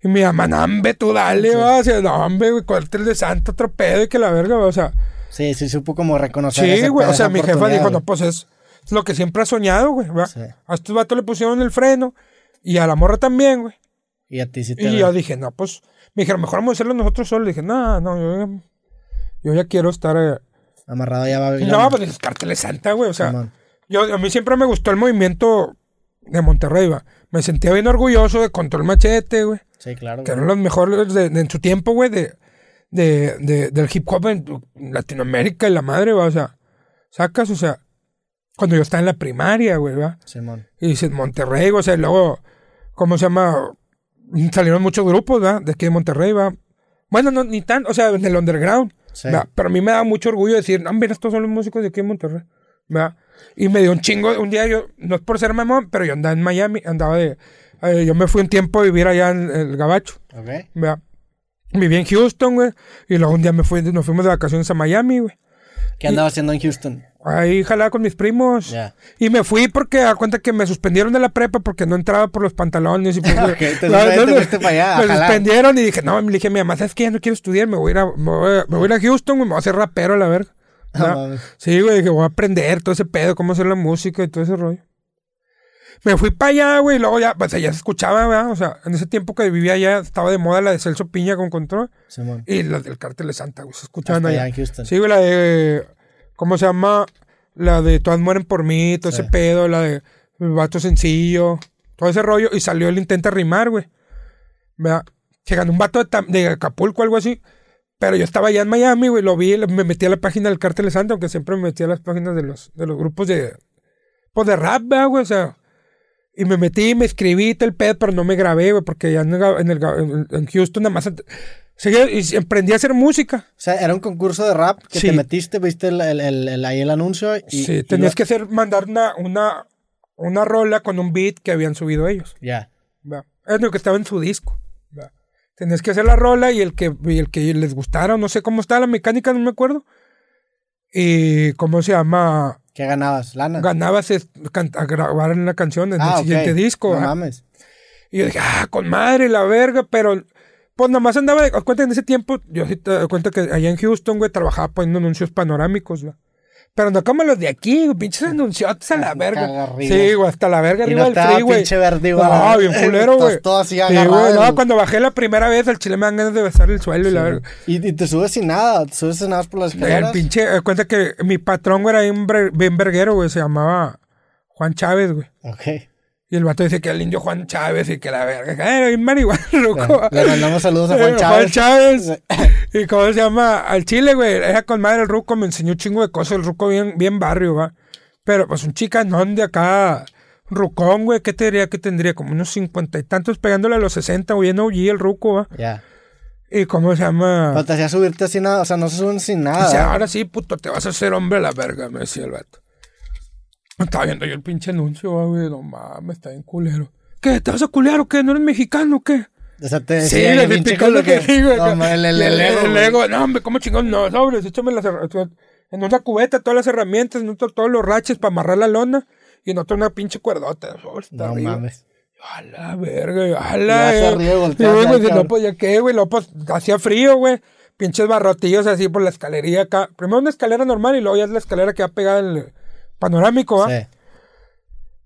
Y mi mamá, no, hombre, tú dale, va. O sea, no, hombre, güey, de santo, otro pedo y que la verga, va. O sea, Sí, sí, supo como reconocer. sí, güey. O sea, mi jefa dijo, güey. no, pues es, lo que siempre ha soñado, güey, va. Sí. A estos vatos le pusieron el freno y a la morra también, güey. Y a ti sí te. Y yo dije, no, pues, me dijeron, mejor vamos a hacerlo nosotros solos. Le dije, no, no, yo, ya- yo ya quiero estar. eh". Amarrado ya va. Y no, pues es Cárteles Santa, güey. O sea. Yo, a mí siempre me gustó el movimiento de Monterrey, va. Me sentía bien orgulloso de Control Machete, güey. Sí, claro. Que güey. eran los mejores de, de- en su tiempo, güey, de, de, de- del hip hop en Latinoamérica y la madre, va. O sea, sacas, o sea, cuando yo estaba en la primaria, güey, va. Simón. Y dices Monterrey, o sea, y luego, ¿cómo se llama? Salieron muchos grupos, ¿verdad? De aquí de Monterrey, va. Bueno, no, ni tan, o sea, en el underground. Sí. Pero a mí me da mucho orgullo decir, no, mira, estos son los músicos de aquí en Monterrey. ¿verdad? Y me dio un chingo, un día yo, no es por ser mamón, pero yo andaba en Miami, andaba de, eh, yo me fui un tiempo a vivir allá en el Gabacho, Ok. ¿verdad? Viví en Houston, güey, y luego un día me fui, nos fuimos de vacaciones a Miami, güey. ¿Qué andaba haciendo en Houston? Ahí jalaba con mis primos. Ya. Y me fui porque a cuenta que me suspendieron de la prepa porque no entraba por los pantalones. Y pues, Ok, te no, te allá Me jalar. suspendieron y dije, no, le dije mi mamá, ¿sabes qué? Ya no quiero estudiar, me voy a ir a, me voy a, me voy a, ir a Houston, güey, me voy a hacer rapero a la verga. Sí, güey, dije, voy a aprender todo ese pedo, cómo hacer la música y todo ese rollo. Me fui para allá, güey, y luego ya, pues allá se escuchaba, ¿verdad? O sea, en ese tiempo que vivía allá estaba de moda la de Celso Piña con control Simón. y la del Cártel de Santa, güey, se escuchaban allá. allá en Houston. Sí, güey, la de. ¿Cómo se llama? La de Todas mueren por mí, todo Sí. ese pedo, la de Vato Sencillo, todo ese rollo. Y salió el Intenta Rimar, güey. ¿Verdad? Que ganó un vato de, de Acapulco, algo así. Pero yo estaba allá en Miami, güey, lo vi, me metí a la página del Cártel de Santa, aunque siempre me metí a las páginas de los, de los grupos de. Pues de rap, ¿verdad, güey, o sea. Y me metí, me escribí todo el pedo, pero no me grabé, güey, porque ya en, el, en, el en- Houston nada más. Y emprendí a hacer música. O sea, era un concurso de rap que Sí. te metiste, viste el, el- ahí el anuncio y. sí, tenías que hacer, mandar una, una, una rola con un beat que habían subido ellos. Ya. ¿va? Es lo que estaba en su disco. Tenías que hacer la rola y el que, y el que les gustara, no sé cómo estaba la mecánica, no me acuerdo. Y cómo se llama. ¿Qué ganabas? ¿Lana? Ganabas es- can- a grabar la canción en ah, el siguiente disco. No mames. Y yo dije, ah, con madre, la verga, pero pues nomás andaba, de, cuenta en ese tiempo, yo sí te doy cuenta que allá en Houston, güey, trabajaba poniendo anuncios panorámicos, güey. Pero no como los de aquí, güey, pinches anunciotes a la verga. Sí, güey, hasta la verga Y arriba no del freeway. pinche verdigo a No, bien culero, güey. Todo así Sí, agarrado güey, no, cuando bajé la primera vez, al chile me dan ganas de besar el suelo y la verga. Y, y te subes sin nada, te subes sin nada por las El escaleras. pinche, eh, cuenta que mi patrón, güey, era bien verguero, güey, se llamaba Juan Chávez, güey. Ok. Y el vato dice que el indio Juan Chávez y que la verga, "Ah, era bien marihuana, loco. Le mandamos saludos a Juan Eh, Chávez. Chávez. ¿Y cómo se llama? Al Chile, güey. Era con madre el ruco, me enseñó un chingo de cosas. El ruco bien, bien barrio, va. Pero pues un chicanón de acá, rucón, güey. ¿Qué te diría que tendría? Como unos cincuenta y tantos pegándole a los sesenta, güey. No el ruco, va. Ya. ¿Y cómo se llama? Pero te hacía subirte sin nada, o sea, no se suben sin nada. Dice, ¿verdad? ahora sí, puto, te vas a hacer hombre a la verga, me decía el vato. Estaba viendo yo el pinche anuncio, va, güey. No mames, está bien culero. ¿Qué? ¿Te vas a culear o qué? ¿No eres mexicano o qué? O sea, te Sí, le lo que que... digo. No, el, el, el ego, el güey. ego. No, hombre, ¿cómo chingón? No, sobres, échame las herramientas. En una cubeta, todas las herramientas, en otro, todos los raches para amarrar la lona. Y en otro, una pinche cuerdota. No mames. A la verga, a la y no, pues ya qué, güey. Luego, pues, hacía frío, güey. Pinches barrotillos así por la escalería acá. Primero una escalera normal y luego ya es la escalera que va pegada en panorámico, ¿va? Sí.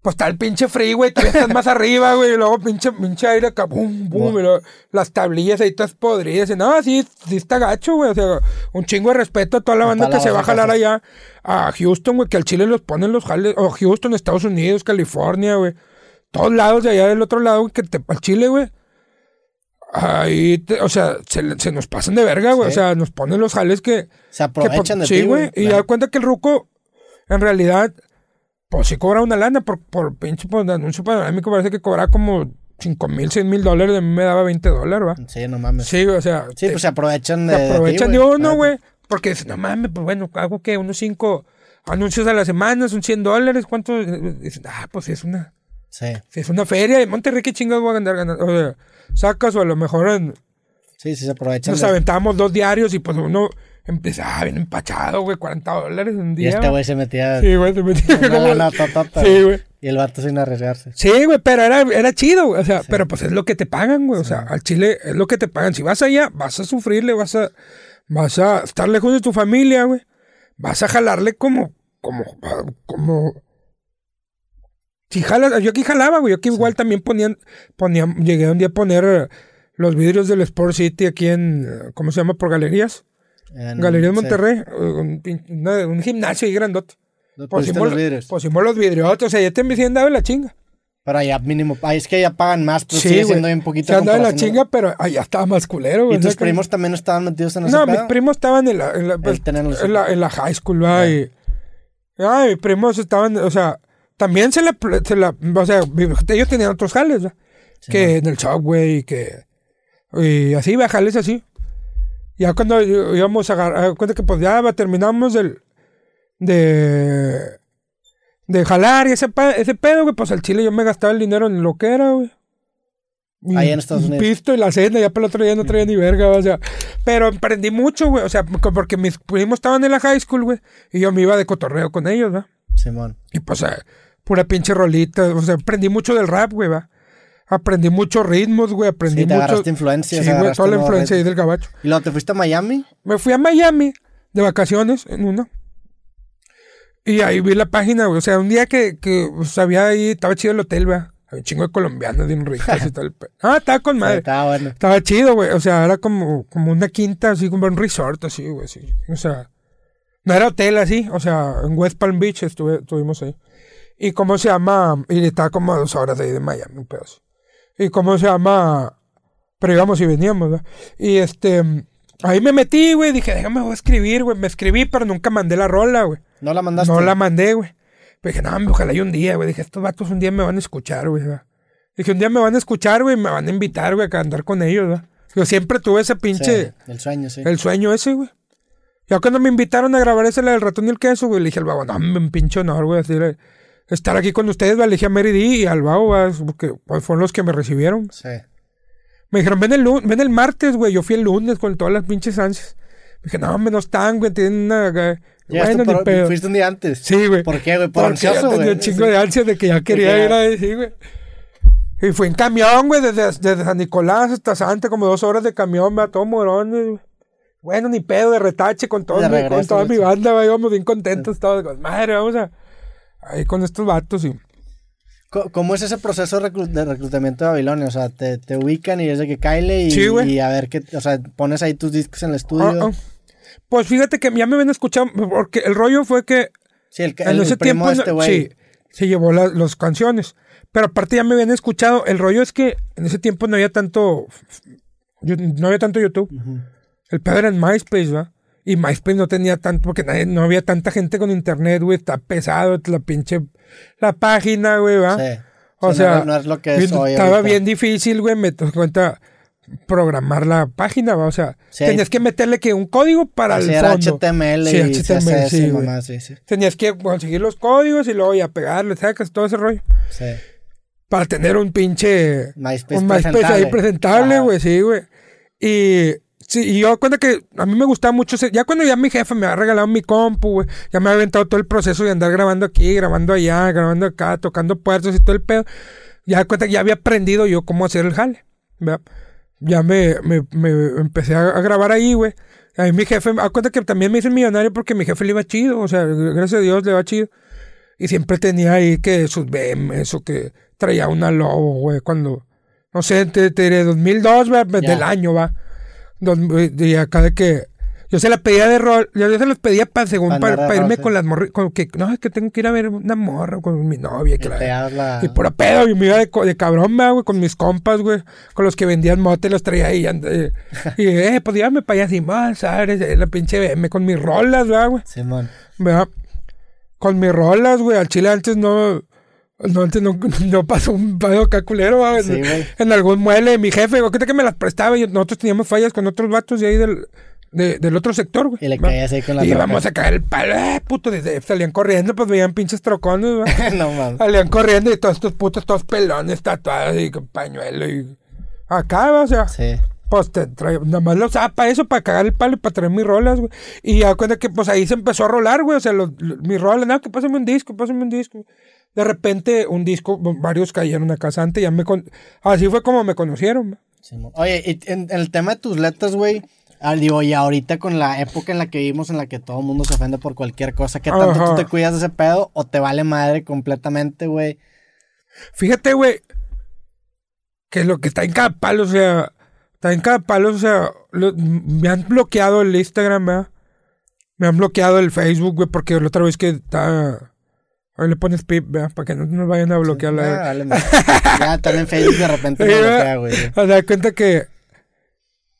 Pues está el pinche frío, güey, todavía estás más arriba, güey, y luego pinche, pinche aire acá, bum, bum, y luego las tablillas ahí todas podridas, y no, sí, sí está gacho, güey, o sea, un chingo de respeto a toda la banda que se va a jalar allá a Houston, güey, que al Chile los ponen los jales, o Houston, Estados Unidos, California, güey, todos lados de allá del otro lado, güey, que te, al Chile, güey, ahí, te- o sea, se, se nos pasan de verga, güey, Sí. o sea, nos ponen los jales que... Se que aprovechan de sí, güey, y da cuenta que el ruco, en realidad, pues sí cobra una lana por, por pinche pues, anuncio panorámico. Parece que cobra como 5 mil, 6 mil dólares. De mí me daba 20 dólares, ¿va? Sí, no mames. Sí, Sí, o sea, te- pues se aprovechan de se aprovechan de, ti, uno, güey. Porque dices, no mames, pues bueno, hago que unos 5 anuncios a la semana, son 100 dólares. ¿Cuánto? Dices, ah, pues es una, Sí, sí, es una feria. De Monterrey, ¿qué chingados voy a andar ganando? O sea, sacas o a lo mejor en, sí, sí se aprovechan nos de aventábamos dos diarios y pues uno empezaba bien empachado, güey, 40 dólares un Y día. este güey se metía Sí, güey, se metía una como- lana. Sí, güey. Y el vato sin arriesgarse. Sí, güey, pero era, era chido, güey. O sea, pero pues es lo que te pagan, güey. O sea, al Chile es lo que te pagan. Si vas allá, vas a sufrirle, vas a, vas a estar lejos de tu familia, güey. Vas a jalarle como, como, como. Si jalas, yo aquí jalaba, güey. Yo aquí igual también ponían, ponían, llegué un día a poner los vidrios del Sport City aquí en, ¿cómo se llama? Por galerías. En- Galerías sí. Monterrey. eh, Un, gimnasio ahí grandote. Pusimos, los vidrios. pusimos los vidrios. O sea, ya te me dado la chinga. Pero allá mínimo. Ay, es que ya pagan más, pero Sí, sigue güey. siendo bien poquito. Se andaba en la chinga, pero allá estaba más culero, güey. ¿Y tus primos también estaban metidos en ese No, mis primos estaban en la, en la, pues, en la, en la high school, ¿va? Y, ay, mis primos estaban, o sea, también se la, se la o sea, ellos tenían otros jales, ¿va? que en el subway y que, y así, va, jales así. Ya cuando íbamos a agarrar, cuenta que pues ya terminamos del, de, de jalar y ese, ese pedo, güey, pues al chile yo me gastaba el dinero en lo que era, güey. Ahí en Estados Unidos. Pisto y la cena, ya para el otro día no traía ni verga, o sea. Pero aprendí mucho, güey, o sea, porque- porque mis primos estaban en la high school, güey, y yo me iba de cotorreo con ellos, ¿va? Simón. Y pues, eh, pura pinche rolita, o sea, aprendí mucho del rap, güey, ¿va? Aprendí muchos ritmos, güey, aprendí Sí, te mucho. agarraste influencias, Sí, güey, toda la influencia ahí del gabacho. ¿Y luego te fuiste a Miami? Me fui a Miami de vacaciones en una. Y ahí vi la página, güey. O sea, un día que, que pues, había ahí, estaba chido el hotel, güey. Había un chingo de colombianos bien ricos y tal. Ah, estaba con madre. Estaba bueno. Estaba chido, güey. O sea, era como, como una quinta, así como un resort, así, güey. O sea, no era hotel así. O sea, en West Palm Beach estuve, estuvimos ahí. Y cómo se llama, y estaba como a dos horas de ahí de Miami, un pedazo. Y cómo se llama, pero íbamos y veníamos, ¿verdad? Y este, ahí me metí, güey. Dije, déjame voy a escribir, güey. Me escribí, pero nunca mandé la rola, güey. ¿No la mandaste? No la mandé, güey. Pero dije, no, ojalá y un día, güey. Dije, estos vatos un día me van a escuchar, güey. Dije, un día me van a escuchar, güey, me van a invitar, güey, a andar con ellos, ¿verdad? Yo siempre tuve ese Sí, pinche, el sueño, sí. el sueño ese, güey. Ya cuando me invitaron a grabar ese, la del ratón y el queso, güey, le dije al babo, no, un pinche honor, güey, así, estar aquí con ustedes, güey. Le dije a Mary D y al güey, porque pues, fueron los que me recibieron. Sí. Me dijeron, ven el, lunes, ven el martes, güey. Yo fui el lunes con todas las pinches ansias. Me dije, no, hombre, no están, güey. Tienen una... Bueno, ni pedo. fuiste un día antes. Sí, güey. ¿Por qué, güey? Por ansioso, tenía güey. un chingo de ansias de que ya quería que ir ahí, sí, güey. Y fue en camión, güey, desde, desde San Nicolás hasta Santa, como dos horas de camión, va, todo morón. güey. Bueno, ni pedo de retache con, todo con toda mi banda, güey, íbamos bien contentos todos. Madre, vamos a... Ahí con estos vatos y... Sí, güey. y a ver qué, o sea, pones ahí tus discos en el estudio. Ah, ah. Pues fíjate que ya me ven escuchando, porque el rollo fue que Sí, el, en ese el tiempo de este sí, se llevó la- las canciones. Pero aparte ya me habían escuchado. El rollo es que en ese tiempo no había tanto. No había tanto YouTube. El pedo era en MySpace, ¿va? Y MySpace no tenía tanto, porque nadie- no había tanta gente con internet, güey. Está pesado la pinche. La página, güey, ¿va? Sí. O Sí, sea, no, no es lo que es hoy estaba ahorita. bien difícil, güey, me das cuenta programar la página, ¿va? o sea, Sí. tenías que meterle que un código para el era fondo. HTML Sí, y HTML, sí, mamá, sí, sí. Tenías que conseguir los códigos y luego ya pegarle, sacas todo ese rollo. sí. Para tener un pinche. MySpace un MySpace ahí presentable. güey, sí, güey. Y. Sí, y yo cuenta que a mí me gustaba mucho. ese- ya cuando ya mi jefe me ha regalado mi compu, güey. Ya me ha aventado todo el proceso de andar grabando aquí, grabando allá, grabando acá, tocando puertos y todo el pedo. Ya cuenta que ya había aprendido yo cómo hacer el jale. ¿verdad? Ya me, me, me empecé a, grabar ahí, güey. A mí mi jefe, a cuenta que también me hice millonario porque mi jefe le iba chido. O sea, gracias a Dios le va chido. Y siempre tenía ahí que sus BMs o que traía una lobo, güey, cuando, no sé, te, te diré 2002, va, del año, va. Y acá de que yo se la pedía de rol, yo se los pedía para según Pa' para, irme con las morras, con que no, es que tengo que ir a ver una morra con mi novia, que Y la- la... y pura pedo, y me iba de, de cabrón, güey, con mis compas, güey, con los que vendían mote, los traía ahí. and- eh, y, eh, pues llévame para allá, Simón, ¿sabes? Eh, La pinche BM con mis rolas, güey. Simón. ¿verdad? Con mis rolas, güey. Al chile antes no. No, antes no, no pasó un pedo acá culero, güey. Sí, güey. En algún mueble, mi jefe, güey, que me las prestaba y nosotros teníamos fallas con otros vatos de ahí del, de- del otro sector, güey. Y le ¿va? caías ahí con la Y troca. íbamos a caer el palo, eh, puto, desde- salían corriendo, pues veían pinches trocones, güey. no mames. salían corriendo y todos estos putos, todos pelones, tatuados y con pañuelo y. Acá, va, o sea. Sí. Pues te trae, nada más lo usaba para eso, para cagar el palo y para traer mis rolas, güey. Y ya cuenta que pues ahí se empezó a rolar, güey. O sea, los, los- mis rolas, no, que pásame un disco, pásame un disco. De repente, un disco, varios cayeron a casa antes, ya me con... Así fue como me conocieron, güey. Simón. Oye, y en, en el tema de tus letras, güey, ah, digo, y ahorita con la época en la que vivimos, en la que todo el mundo se ofende por cualquier cosa, ¿qué tanto Ajá. tú te cuidas de ese pedo o te vale madre completamente, güey? Fíjate, güey, que lo que está en cada palo, o sea, está en cada palo, o sea, lo- me han bloqueado el Instagram, ¿verdad? Me han bloqueado el Facebook, güey, porque la otra vez que está... Ahí le pones pip, ¿verdad? Para que no nos vayan a bloquear la... vale, ya, también en Facebook de repente me bloquea, güey. O sea, cuenta que.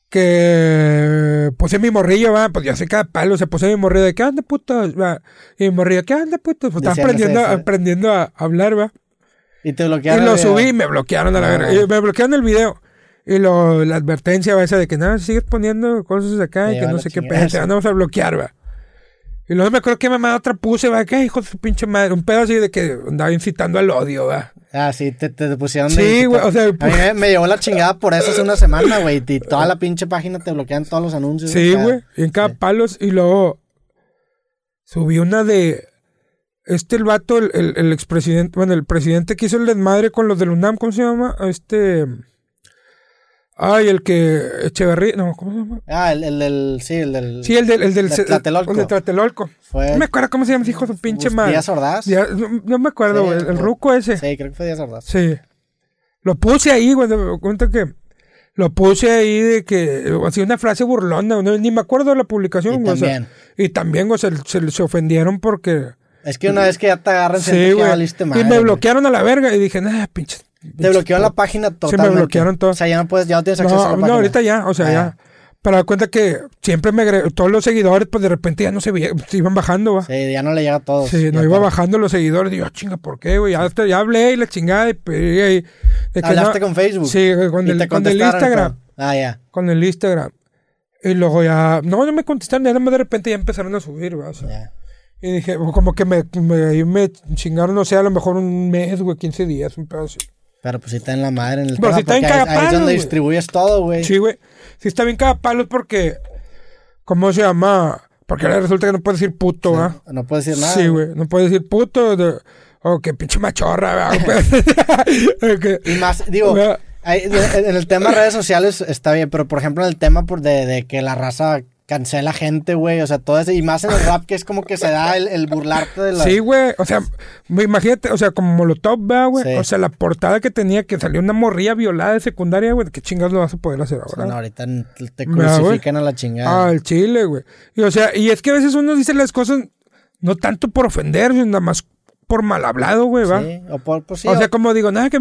Que puse mi morrillo, va, pues yo sé cada palo, se puse mi morrillo de ¿qué onda, putos? Va. Y mi morrillo, ¿qué onda, putos? Pues estaba aprendiendo, aprendiendo a hablar, va. Y te Y bloquearon. lo el video. subí y me bloquearon a la Ah. verga. Y me bloquearon el video. Y lo, la advertencia va esa de que nada, sigues poniendo cosas acá y que no sé qué pedo, te vamos a bloquear, va. Y luego me acuerdo que mamá otra puse, va, que hijo de su pinche madre, un pedo así de que andaba incitando al odio, va. Ah, sí, te, te pusieron. Sí, de- güey, o sea, A mí me, me llevó la chingada por eso hace una semana, güey. Y toda la pinche página te bloquean todos los anuncios. Sí, güey. Y en cada sí. palos. Y luego subí una de. Este, el vato, el, el, el expresidente. Bueno, el presidente que hizo el desmadre con los del UNAM, ¿cómo se llama? Este. Ay, el que. Echeverría. No, ¿cómo se llama? Ah, el, el del. Sí, el del. Sí, el del. El del De Tlatelolco. El de Tlatelolco. Fue. No me acuerdo cómo se llama ese hijo de su pinche madre. Díaz Ordaz. Ya- no, no me acuerdo, Sí, güey. el, el ruco ese. Sí, creo que fue Díaz Ordaz. Sí. Lo puse ahí, güey. Me cuenta que. Lo puse ahí de que. Así una frase burlona. no, ni me acuerdo de la publicación, Y güey. o sea, también. y también, güey, se, se, se ofendieron porque. Es que una vez que ya te agarran, Sí, ya güey. Y me bloquearon a la verga. Y dije, nah, pinche. Te bloqueó la página totalmente. bloquearon todo. O sea, ya no puedes, ya no tienes acceso a la página. no, ahorita ya. O sea, Ah, ya. Pero da cuenta que siempre me todos los seguidores, pues de repente ya no se veía, se iban bajando, va. Sí, Sí, ya no le llega a todos. Ya no iba bajando los seguidores. Digo, "Ah, chinga, ¿por qué, güey? Ya, hablé y la chingada y que Hablaste no- con Facebook. Sí, con el, con Instagram. pero- Ah, ya. Con el Instagram. Y luego ya. No, no me contestaron. Ya de repente ya empezaron a subir, va. O sea. Y dije, como que me, me, me chingaron, no sé, a lo mejor un mes, güey, 15 días, un pedo así. Pero pues sí está en la madre en el Pero tema, sí está ahí- ahí, es donde distribuyes todo, güey. Sí, güey. Sí está bien cada palo porque, ¿cómo se llama? Porque ahora resulta que no puedes decir puto, ¿va? No puedes decir nada. Sí, güey. No puedes decir puto. de- o que pinche machorra, ¿verdad? Que- Y más, digo, de- en el tema redes sociales está bien, pero por ejemplo en el tema por de, de que la raza cancela gente, güey, o sea, todo eso, y más en el rap que es como que se da el, el burlarte de la... Sí, güey. O sea, me- imagínate, o sea, como Molotov, ¿verdad, güey. Sí. O sea, la portada que tenía que salió una morrilla violada de secundaria, güey. ¿Qué chingados lo vas a poder hacer ahora? no, ahorita te crucifican a la chingada. Ah, el chile, güey. Y o sea, y es que a veces uno dice las cosas no tanto por ofender, sino nada más por mal hablado, güey, ¿va? sí, o por, pues sí, o o- sea, como digo, nada que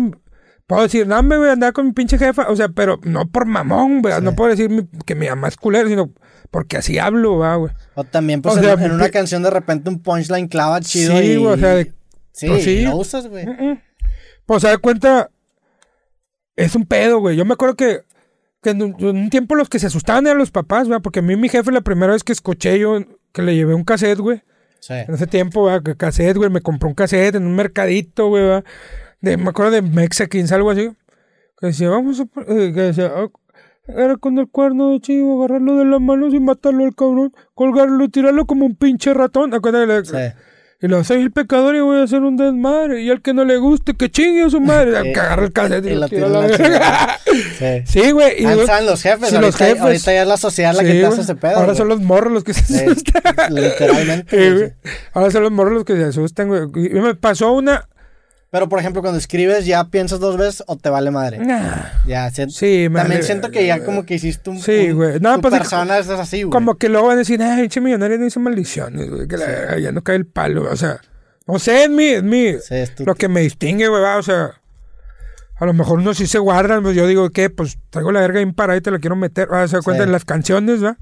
puedo decir, no, me voy a andar con mi pinche jefa, o sea, pero no por mamón, güey, no puedo decir mi- que mi mamá es culera, sino porque así hablo, güey. o también, pues o en, sea, en una canción de repente un punchline clava chido Sí, y... güey, o sea, de- sí, pues sí. lo usas, güey. Pues se da cuenta, es un pedo, güey. Yo me acuerdo que, que en, un, en un tiempo los que se asustaban eran los papás, güey, porque a mí mi jefe la primera vez que escuché yo, que le llevé un cassette, güey, Sí. En ese tiempo, que cassette, güey, me compró un cassette en un mercadito, güey. De, me acuerdo de Mexicans, algo así. Que decía, vamos a... eh, que decía, ah, era con el cuerno de chivo, agarrarlo de las manos y matarlo al cabrón, colgarlo, tirarlo como un pinche ratón. Acuérdate, Sí. Y lo soy el pecador y voy a hacer un desmadre. Y al que no le guste, que chingue a su madre. Sí. agarra el cassette y, Y lo tira la verga. Sí. Sí, güey. Antes luego- estaban los jefes, sí, ahorita, los jefes. ahorita ya es la sociedad la Sí, que te hace ese pedo. Ahora son los morros los que se Sí, asustan. literalmente. Sí, sí. Ahora son los morros los que se asustan, güey. Y me pasó una. Pero, por ejemplo, cuando escribes, ¿ya piensas dos veces o te vale madre? Nah, Ya, si- Sí, me También vale siento que ya como que hiciste un... Sí, güey. No, tu pues, persona es así, güey. Como que luego van a decir, ay, pinche millonario no hizo maldiciones, güey. Que la ya no cae el palo. O sea, no sé, es mi, es mi. Sí, es tu- Lo que me distingue, güey, va, o sea. A lo mejor unos sí se guardan, pues yo digo, ¿qué? Pues traigo la verga bien parada y te la quiero meter. O sea, cuentan Sí. las canciones, ¿va?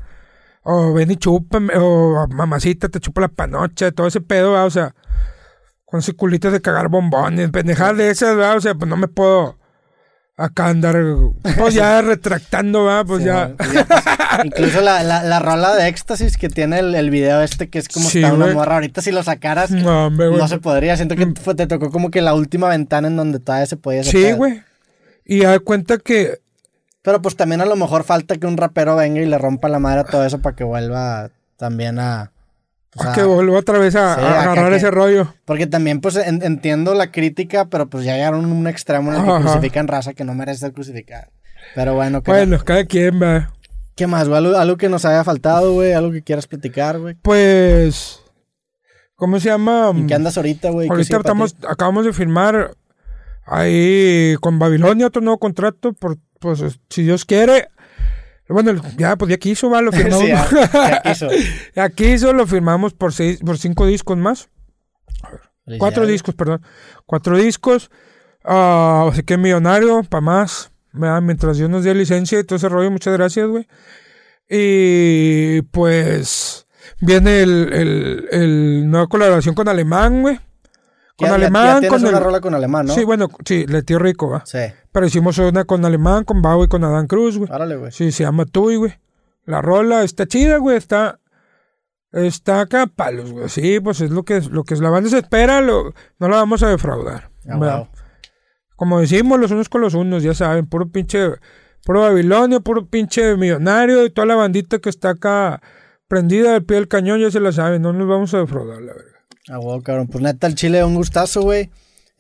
O ven y chúpame, o mamacita te chupa la panocha, todo ese pedo, ¿va? O sea, con ese culito de cagar bombones, pendejadas de esas, ¿va? O sea, pues no me puedo acá andar, pues ya retractando, ¿va? Pues Sí, ya. pues, incluso la, la, la rola de éxtasis que tiene el, el video este que es como Sí, está una morra. Ahorita si lo sacaras, no, No, hombre, güey. se podría. Siento que fue- te tocó como que la última ventana en donde todavía se podía hacer Sí, güey. Y da cuenta que Pero pues también a lo mejor falta que un rapero venga y le rompa la madre a todo eso para que vuelva también a... pues, Ah, que vuelvo otra vez a, Sí, a acá agarrar que- ese rollo. Porque también pues en- entiendo la crítica, pero pues ya llegaron a un extremo en el que Ajá. crucifican raza que no merece ser crucificada. Pero bueno, ¿qué, Bueno, cada quien va. ¿qué más, güey? ¿Algo, algo que nos haya faltado, güey? ¿Algo que quieras platicar, güey? Pues. ¿Cómo se llama? ¿En qué andas ahorita, güey? ¿Qué Ahorita estamos, acabamos de firmar ahí con Babilonia otro nuevo contrato. Por, pues si Dios quiere. Bueno, ya, pues ya quiso, va, lo firmamos. Sí, ya, ya quiso. Ya quiso, lo firmamos por seis, por cinco discos más. Cuatro discos, perdón. Cuatro discos. Ah, así que millonario, para más. ¿verdad? Mientras Dios nos dé licencia y todo ese rollo, muchas gracias, güey. Y pues viene el, el, el nueva colaboración con Alemán, güey. Con Ya- Alemán, ya con una el- rola con alemán, ¿no? Sí, bueno, sí, le tío rico, va. Sí. Pero hicimos una con Alemán, con Bau y con Adán Cruz, güey. Órale, güey. Sí, se llama Tui, güey. La rola está chida, güey. Está. Está acá palos, güey. Sí, pues es lo que, lo que la banda se espera. Lo, no la vamos a defraudar. Ah, wow. Como decimos los unos con los unos, ya saben. Puro pinche. Puro Babilonio, puro pinche millonario. Y toda la bandita que está acá prendida al pie del cañón, ya se la saben. No nos vamos a defraudar, la verdad. Ah, wow, cabrón. Pues neta, el chile, un gustazo, güey.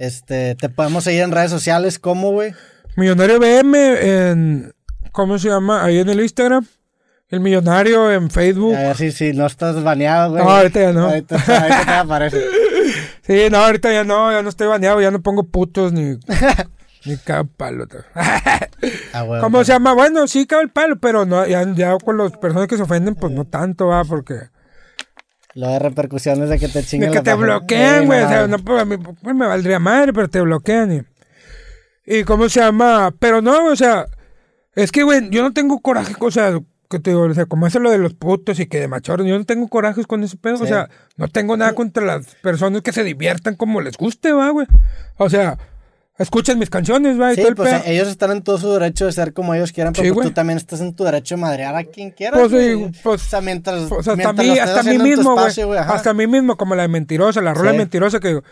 Este, te podemos seguir en redes sociales, ¿cómo, güey? Millonario BM en. ¿Cómo se llama? Ahí en el Instagram. El millonario en Facebook. A ver si, si no estás baneado, güey. No, ahorita ya no. Ahorita, ahorita te aparece. Sí, no, ahorita ya no, ya no estoy baneado, ya no pongo putos ni, ni cada palo. Ah. ¿Cómo se llama? Bueno, sí cabe el palo, pero no, ya, ya con las personas que se ofenden, pues no tanto, va, porque... Lo de repercusiones de que te De chinguen que te bloquean, güey, o sea, no, pues, pues, me valdría madre, pero te bloquean y... ¿Y cómo se llama? Pero no, o sea, es que, güey, yo no tengo coraje, o sea, que te digo, o sea, como eso lo de los putos y que de machorros, yo no tengo corajes con ese pedo, o sea, no tengo nada contra las personas que se diviertan como les guste, va, güey. O sea, escuchen mis canciones, va, Sí, el pues eh, ellos están en todo su derecho de ser como ellos quieran, pero Sí, pues, tú también estás en tu derecho de madrear a quien quieras. Pues, sí, güey. pues, o sea, mientras, Pues hasta mientras mí, hasta mí mismo, güey. Hasta mí mismo, como la de mentirosa, la rola Sí. mentirosa que digo,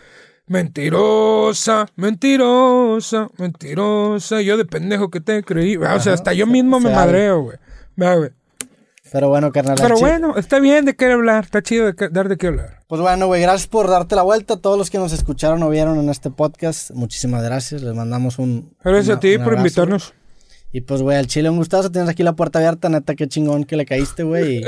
mentirosa, mentirosa, mentirosa, yo de pendejo que te creí. O sea, hasta yo mismo me madreo, güey. Pero bueno, carnal. Pero bueno, está bien de qué hablar, está chido de qué- dar de qué hablar. Pues bueno, güey, gracias por darte la vuelta. Todos los que nos escucharon o vieron en este podcast, muchísimas gracias. Les mandamos un. Gracias una- a ti por invitarnos. Y pues, güey, al chile un gustazo. Tienes aquí la puerta abierta, neta, qué chingón que le caíste, güey. Y, y,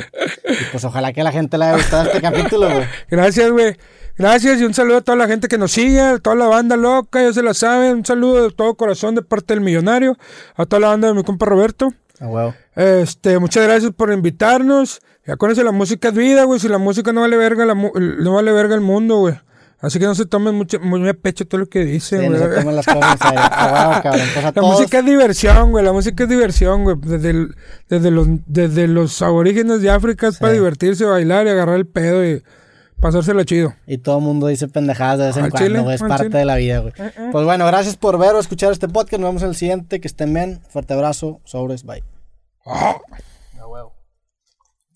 pues ojalá que a la gente le haya gustado este capítulo, güey. Gracias, güey. Gracias y un saludo a toda la gente que nos sigue, a toda la banda loca, ya se la saben. Un saludo de todo corazón de parte del millonario, a toda la banda de mi compa Roberto. A huevo. Este, muchas gracias por invitarnos. Y acuérdense, la música es vida, güey. Si la música no vale verga, la mu- no vale verga el mundo, güey. Así que no se tomen mucho, muy a pecho todo lo que dice, Sí, güey. no se tomen las cosas en serio. A huevo, cabrón. Pues La todos. música es diversión, güey. La música es diversión, güey. Desde, el- desde, los, desde los aborígenes de África es para divertirse, bailar y agarrar el pedo y pasárselo chido. Y todo el mundo dice pendejadas de vez en Al cuando, chile. Es parte chile. de la vida, güey. Pues bueno, gracias por ver o escuchar este podcast. Nos vemos en el siguiente. Que estén bien. Fuerte abrazo. Sobres. Bye. Ah, A huevo.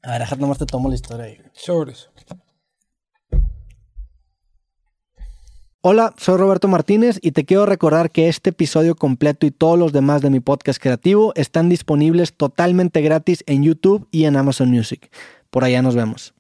A ver, déjate nomás te tomo la historia ahí. sobres. Hola, soy Roberto Martínez y te quiero recordar que este episodio completo y todos los demás de mi podcast creativo están disponibles totalmente gratis en YouTube y en Amazon Music. Por allá nos vemos.